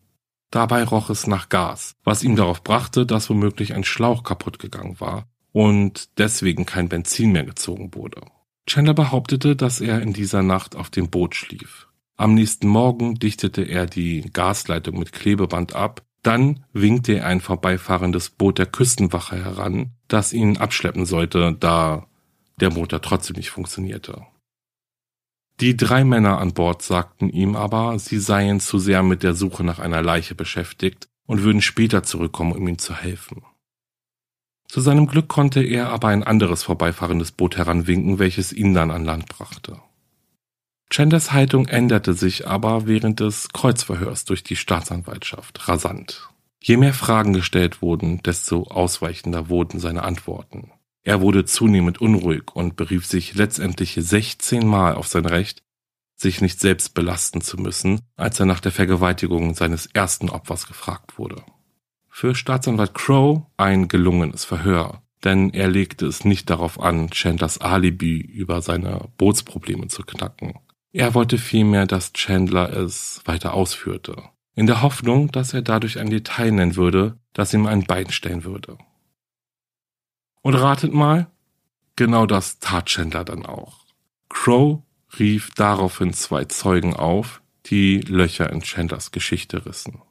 Dabei roch es nach Gas, was ihm darauf brachte, dass womöglich ein Schlauch kaputt gegangen war und deswegen kein Benzin mehr gezogen wurde. Chandler behauptete, dass er in dieser Nacht auf dem Boot schlief. Am nächsten Morgen dichtete er die Gasleitung mit Klebeband ab, dann winkte er ein vorbeifahrendes Boot der Küstenwache heran, das ihn abschleppen sollte, da der Motor trotzdem nicht funktionierte. Die drei Männer an Bord sagten ihm aber, sie seien zu sehr mit der Suche nach einer Leiche beschäftigt und würden später zurückkommen, um ihm zu helfen. Zu seinem Glück konnte er aber ein anderes vorbeifahrendes Boot heranwinken, welches ihn dann an Land brachte. Chandlers Haltung änderte sich aber während des Kreuzverhörs durch die Staatsanwaltschaft rasant. Je mehr Fragen gestellt wurden, desto ausweichender wurden seine Antworten. Er wurde zunehmend unruhig und berief sich letztendlich 16 Mal auf sein Recht, sich nicht selbst belasten zu müssen, als er nach der Vergewaltigung seines ersten Opfers gefragt wurde. Für Staatsanwalt Crow ein gelungenes Verhör, denn er legte es nicht darauf an, Chandlers Alibi über seine Bootsprobleme zu knacken. Er wollte vielmehr, dass Chandler es weiter ausführte, in der Hoffnung, dass er dadurch ein Detail nennen würde, das ihm ein Bein stellen würde. Und ratet mal, genau das tat Chandler dann auch. Crow rief daraufhin zwei Zeugen auf, die Löcher in Chandlers Geschichte rissen.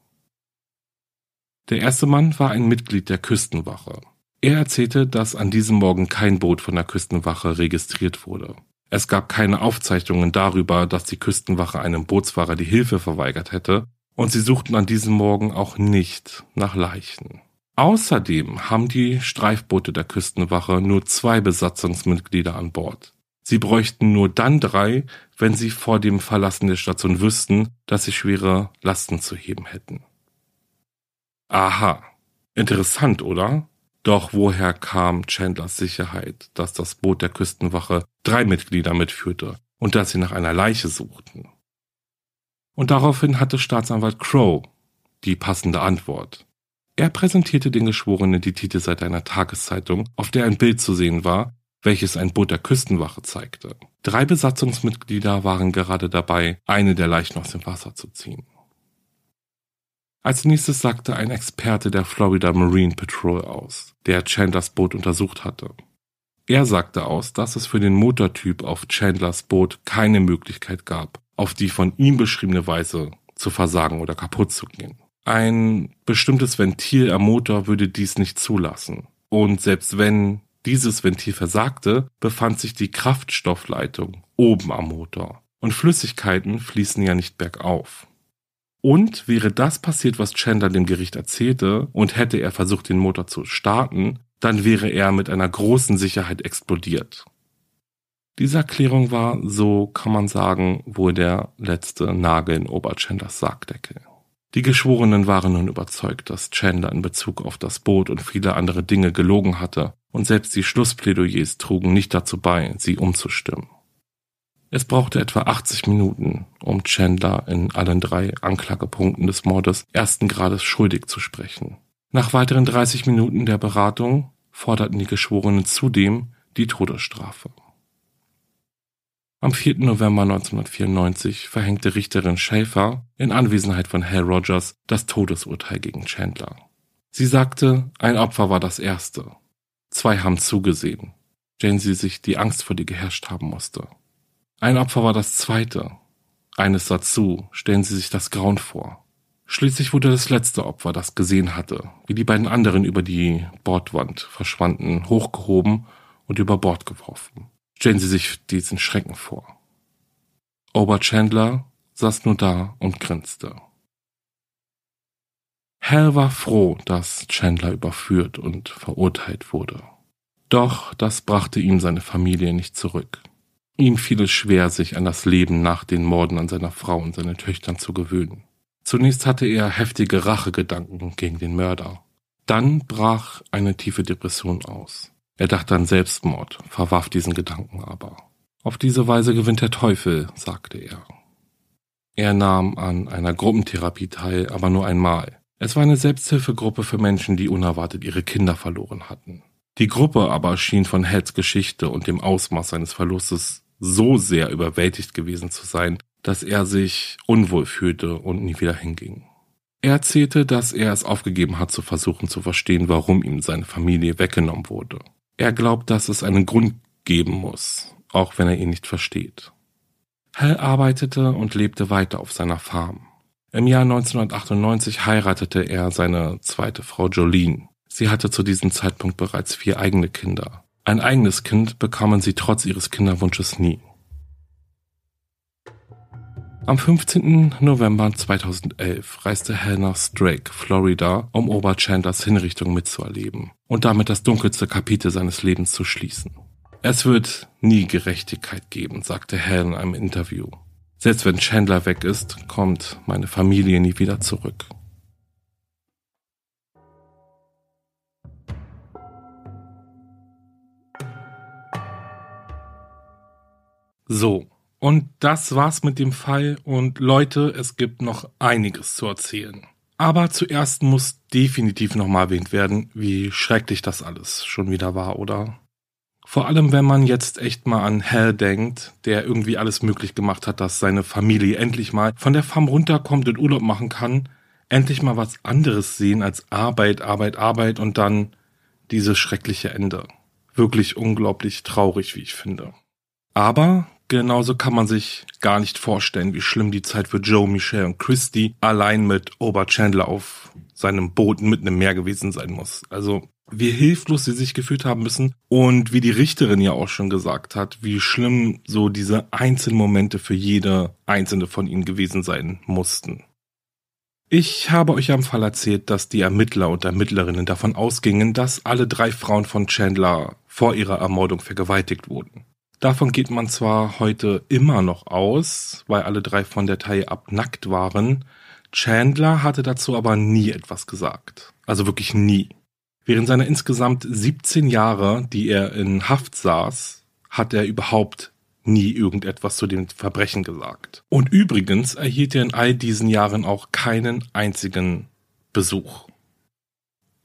Der erste Mann war ein Mitglied der Küstenwache. Er erzählte, dass an diesem Morgen kein Boot von der Küstenwache registriert wurde. Es gab keine Aufzeichnungen darüber, dass die Küstenwache einem Bootsfahrer die Hilfe verweigert hätte, und sie suchten an diesem Morgen auch nicht nach Leichen. Außerdem haben die Streifboote der Küstenwache nur zwei Besatzungsmitglieder an Bord. Sie bräuchten nur dann drei, wenn sie vor dem Verlassen der Station wüssten, dass sie schwere Lasten zu heben hätten. Aha. Interessant, oder? Doch woher kam Chandlers Sicherheit, dass das Boot der Küstenwache drei Mitglieder mitführte und dass sie nach einer Leiche suchten? Und daraufhin hatte Staatsanwalt Crow die passende Antwort. Er präsentierte den Geschworenen die Titelseite einer Tageszeitung, auf der ein Bild zu sehen war, welches ein Boot der Küstenwache zeigte. Drei Besatzungsmitglieder waren gerade dabei, eine der Leichen aus dem Wasser zu ziehen. Als nächstes sagte ein Experte der Florida Marine Patrol aus, der Chandlers Boot untersucht hatte. Er sagte aus, dass es für den Motortyp auf Chandlers Boot keine Möglichkeit gab, auf die von ihm beschriebene Weise zu versagen oder kaputt zu gehen. Ein bestimmtes Ventil am Motor würde dies nicht zulassen. Und selbst wenn dieses Ventil versagte, befand sich die Kraftstoffleitung oben am Motor. Und Flüssigkeiten fließen ja nicht bergauf. Und wäre das passiert, was Chandler dem Gericht erzählte, und hätte er versucht, den Motor zu starten, dann wäre er mit einer großen Sicherheit explodiert. Diese Erklärung war, so kann man sagen, wohl der letzte Nagel in Oberchandlers Sargdeckel. Die Geschworenen waren nun überzeugt, dass Chandler in Bezug auf das Boot und viele andere Dinge gelogen hatte, und selbst die Schlussplädoyers trugen nicht dazu bei, sie umzustimmen. Es brauchte etwa 80 Minuten, um Chandler in allen drei Anklagepunkten des Mordes ersten Grades schuldig zu sprechen. Nach weiteren 30 Minuten der Beratung forderten die Geschworenen zudem die Todesstrafe. Am 4. November 1994 verhängte Richterin Schäfer in Anwesenheit von Hal Rogers das Todesurteil gegen Chandler. Sie sagte, ein Opfer war das erste. Zwei haben zugesehen, denen sie sich die Angst vor dir geherrscht haben musste. Ein Opfer war das zweite. Eines sah zu, stellen Sie sich das Grauen vor. Schließlich wurde das letzte Opfer, das gesehen hatte, wie die beiden anderen über die Bordwand verschwanden, hochgehoben und über Bord geworfen. Stellen Sie sich diesen Schrecken vor. Ober Chandler saß nur da und grinste. Hal war froh, dass Chandler überführt und verurteilt wurde. Doch das brachte ihm seine Familie nicht zurück. Ihm fiel es schwer, sich an das Leben nach den Morden an seiner Frau und seinen Töchtern zu gewöhnen. Zunächst hatte er heftige Rachegedanken gegen den Mörder. Dann brach eine tiefe Depression aus. Er dachte an Selbstmord, verwarf diesen Gedanken aber. Auf diese Weise gewinnt der Teufel, sagte er. Er nahm an einer Gruppentherapie teil, aber nur einmal. Es war eine Selbsthilfegruppe für Menschen, die unerwartet ihre Kinder verloren hatten. Die Gruppe aber schien von Heads Geschichte und dem Ausmaß seines Verlustes so sehr überwältigt gewesen zu sein, dass er sich unwohl fühlte und nie wieder hinging. Er erzählte, dass er es aufgegeben hat zu versuchen zu verstehen, warum ihm seine Familie weggenommen wurde. Er glaubt, dass es einen Grund geben muss, auch wenn er ihn nicht versteht. Hal arbeitete und lebte weiter auf seiner Farm. Im Jahr 1998 heiratete er seine zweite Frau Jolene. Sie hatte zu diesem Zeitpunkt bereits vier eigene Kinder. Ein eigenes Kind bekamen sie trotz ihres Kinderwunsches nie. Am 15. November 2011 reiste Hal nach Drake, Florida, um Ober Chandlers Hinrichtung mitzuerleben und damit das dunkelste Kapitel seines Lebens zu schließen. Es wird nie Gerechtigkeit geben, sagte Hal in einem Interview. Selbst wenn Chandler weg ist, kommt meine Familie nie wieder zurück. So, und das war's mit dem Fall und Leute, es gibt noch einiges zu erzählen. Aber zuerst muss definitiv nochmal erwähnt werden, wie schrecklich das alles schon wieder war, oder? Vor allem, wenn man jetzt echt mal an Hal denkt, der irgendwie alles möglich gemacht hat, dass seine Familie endlich mal von der Farm runterkommt und Urlaub machen kann, endlich mal was anderes sehen als Arbeit, Arbeit, Arbeit und dann dieses schreckliche Ende. Wirklich unglaublich traurig, wie ich finde. Aber Genauso kann man sich gar nicht vorstellen, wie schlimm die Zeit für Joe, Michelle und Christy allein mit Ober Chandler auf seinem Boot mitten im Meer gewesen sein muss. Also wie hilflos sie sich gefühlt haben müssen und wie die Richterin ja auch schon gesagt hat, wie schlimm so diese einzelnen Momente für jede einzelne von ihnen gewesen sein mussten. Ich habe euch am Fall erzählt, dass die Ermittler und Ermittlerinnen davon ausgingen, dass alle drei Frauen von Chandler vor ihrer Ermordung vergewaltigt wurden. Davon geht man zwar heute immer noch aus, weil alle drei von der Taille ab nackt waren. Chandler hatte dazu aber nie etwas gesagt. Also wirklich nie. Während seiner insgesamt 17 Jahre, die er in Haft saß, hat er überhaupt nie irgendetwas zu dem Verbrechen gesagt. Und übrigens erhielt er in all diesen Jahren auch keinen einzigen Besuch.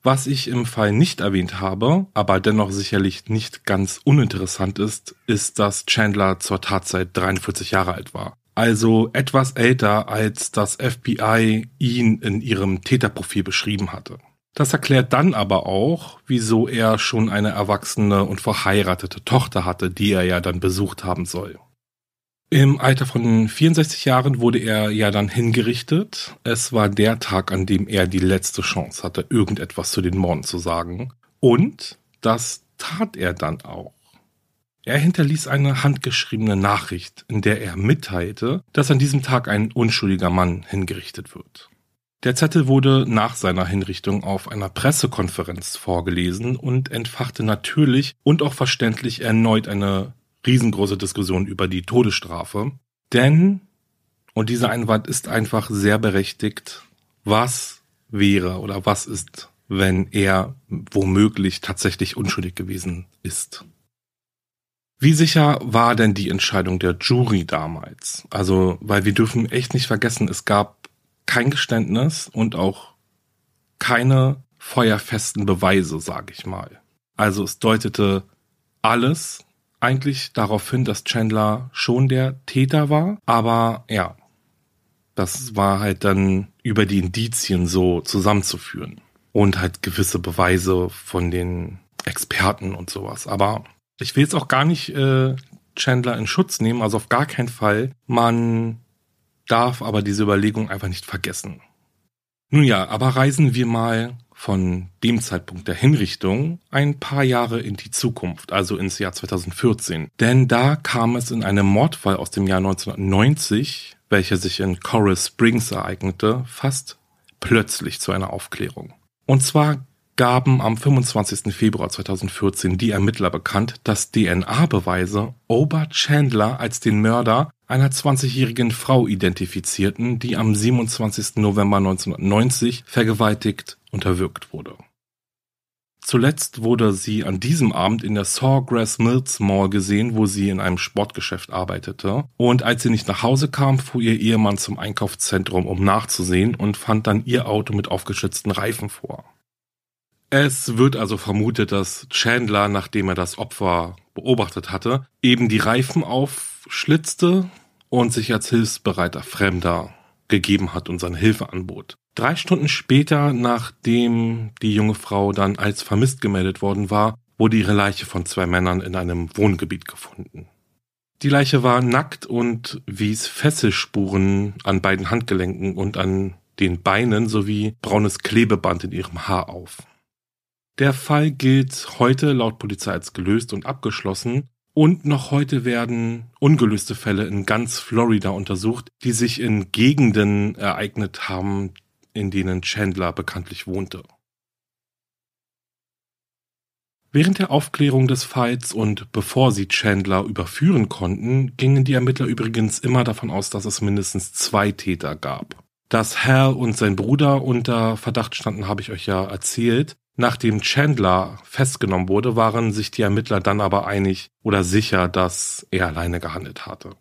Was ich im Fall nicht erwähnt habe, aber dennoch sicherlich nicht ganz uninteressant ist, ist, dass Chandler zur Tatzeit 43 Jahre alt war. Also etwas älter, als das FBI ihn in ihrem Täterprofil beschrieben hatte. Das erklärt dann aber auch, wieso er schon eine erwachsene und verheiratete Tochter hatte, die er ja dann besucht haben soll. Im Alter von 64 Jahren wurde er ja dann hingerichtet. Es war der Tag, an dem er die letzte Chance hatte, irgendetwas zu den Morden zu sagen. Und das tat er dann auch. Er hinterließ eine handgeschriebene Nachricht, in der er mitteilte, dass an diesem Tag ein unschuldiger Mann hingerichtet wird. Der Zettel wurde nach seiner Hinrichtung auf einer Pressekonferenz vorgelesen und entfachte natürlich und auch verständlich erneut eine riesengroße Diskussion über die Todesstrafe. Denn, und dieser Einwand ist einfach sehr berechtigt, was wäre oder was ist, wenn er womöglich tatsächlich unschuldig gewesen ist? Wie sicher war denn die Entscheidung der Jury damals? Also, weil wir dürfen echt nicht vergessen, es gab kein Geständnis und auch keine feuerfesten Beweise, sage ich mal. Also es deutete alles eigentlich darauf hin, dass Chandler schon der Täter war, aber ja, das war halt dann über die Indizien so zusammenzuführen und halt gewisse Beweise von den Experten und sowas. Aber ich will jetzt auch gar nicht äh, Chandler in Schutz nehmen, also auf gar keinen Fall. Man darf aber diese Überlegung einfach nicht vergessen. Nun ja, aber reisen wir mal von dem Zeitpunkt der Hinrichtung ein paar Jahre in die Zukunft, also ins Jahr 2014. Denn da kam es in einem Mordfall aus dem Jahr 1990, welcher sich in Coral Springs ereignete, fast plötzlich zu einer Aufklärung. Und zwar gaben am 25. Februar 2014 die Ermittler bekannt, dass DNA-Beweise Ober Chandler als den Mörder einer 20-jährigen Frau identifizierten, die am 27. November 1990 vergewaltigt und erwürgt wurde. Zuletzt wurde sie an diesem Abend in der Sawgrass Mills Mall gesehen, wo sie in einem Sportgeschäft arbeitete. Und als sie nicht nach Hause kam, fuhr ihr Ehemann zum Einkaufszentrum, um nachzusehen und fand dann ihr Auto mit aufgeschützten Reifen vor. Es wird also vermutet, dass Chandler, nachdem er das Opfer beobachtet hatte, eben die Reifen aufschlitzte und sich als hilfsbereiter Fremder gegeben hat und seine Hilfe anbot. Drei Stunden später, nachdem die junge Frau dann als vermisst gemeldet worden war, wurde ihre Leiche von zwei Männern in einem Wohngebiet gefunden. Die Leiche war nackt und wies Fesselspuren an beiden Handgelenken und an den Beinen sowie braunes Klebeband in ihrem Haar auf. Der Fall gilt heute laut Polizei als gelöst und abgeschlossen und noch heute werden ungelöste Fälle in ganz Florida untersucht, die sich in Gegenden ereignet haben, in denen Chandler bekanntlich wohnte. Während der Aufklärung des Falls und bevor sie Chandler überführen konnten, gingen die Ermittler übrigens immer davon aus, dass es mindestens zwei Täter gab. Dass Hal und sein Bruder unter Verdacht standen, habe ich euch ja erzählt. Nachdem Chandler festgenommen wurde, waren sich die Ermittler dann aber einig oder sicher, dass er alleine gehandelt hatte.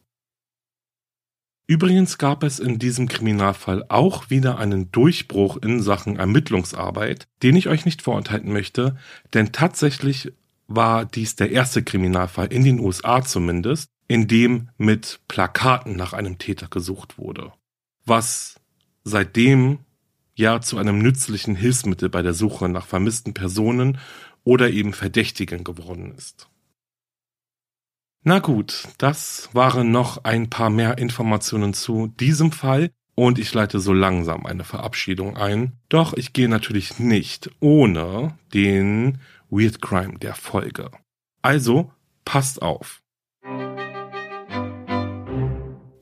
Übrigens gab es in diesem Kriminalfall auch wieder einen Durchbruch in Sachen Ermittlungsarbeit, den ich euch nicht vorenthalten möchte, denn tatsächlich war dies der erste Kriminalfall in den USA zumindest, in dem mit Plakaten nach einem Täter gesucht wurde. Was seitdem ja zu einem nützlichen Hilfsmittel bei der Suche nach vermissten Personen oder eben Verdächtigen geworden ist. Na gut, das waren noch ein paar mehr Informationen zu diesem Fall und ich leite so langsam eine Verabschiedung ein. Doch ich gehe natürlich nicht ohne den Weird Crime der Folge. Also passt auf.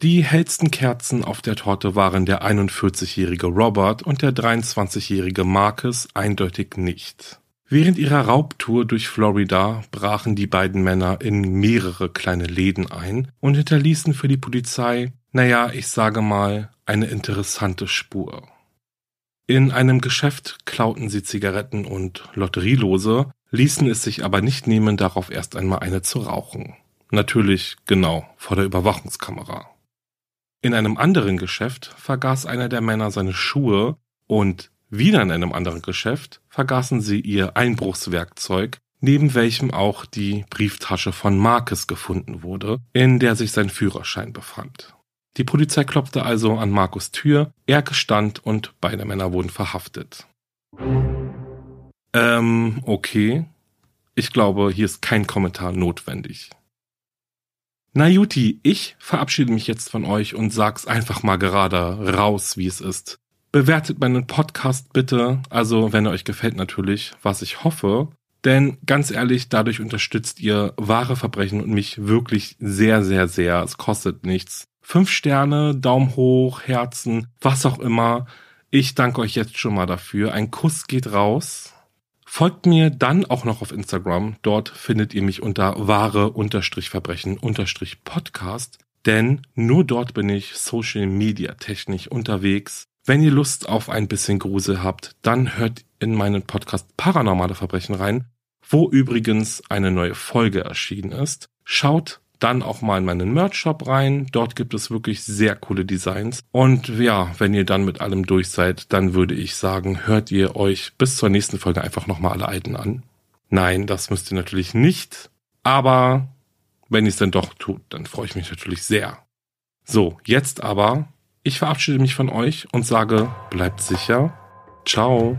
Die hellsten Kerzen auf der Torte waren der 41-jährige Robert und der 23-jährige Marcus eindeutig nicht. Während ihrer Raubtour durch Florida brachen die beiden Männer in mehrere kleine Läden ein und hinterließen für die Polizei, naja, ich sage mal, eine interessante Spur. In einem Geschäft klauten sie Zigaretten und Lotterielose, ließen es sich aber nicht nehmen, darauf erst einmal eine zu rauchen. Natürlich genau vor der Überwachungskamera. In einem anderen Geschäft vergaß einer der Männer seine Schuhe und wieder in einem anderen Geschäft vergaßen sie ihr Einbruchswerkzeug, neben welchem auch die Brieftasche von Marcus gefunden wurde, in der sich sein Führerschein befand. Die Polizei klopfte also an Markus Tür, er gestand und beide Männer wurden verhaftet. Ähm, okay. Ich glaube, hier ist kein Kommentar notwendig. Na Juti, ich verabschiede mich jetzt von euch und sag's einfach mal gerade raus, wie es ist. Bewertet meinen Podcast bitte, also wenn er euch gefällt natürlich, was ich hoffe. Denn ganz ehrlich, dadurch unterstützt ihr wahre Verbrechen und mich wirklich sehr, sehr, sehr. Es kostet nichts. Fünf Sterne, Daumen hoch, Herzen, was auch immer. Ich danke euch jetzt schon mal dafür. Ein Kuss geht raus. Folgt mir dann auch noch auf Instagram. Dort findet ihr mich unter wahre-verbrechen-podcast. Denn nur dort bin ich social media technisch unterwegs. Wenn ihr Lust auf ein bisschen Grusel habt, dann hört in meinen Podcast Paranormale Verbrechen rein, wo übrigens eine neue Folge erschienen ist. Schaut dann auch mal in meinen Merch-Shop rein. Dort gibt es wirklich sehr coole Designs. Und ja, wenn ihr dann mit allem durch seid, dann würde ich sagen, hört ihr euch bis zur nächsten Folge einfach nochmal alle alten an. Nein, das müsst ihr natürlich nicht. Aber wenn ihr es dann doch tut, dann freue ich mich natürlich sehr. So, jetzt aber ich verabschiede mich von euch und sage, bleibt sicher. Ciao.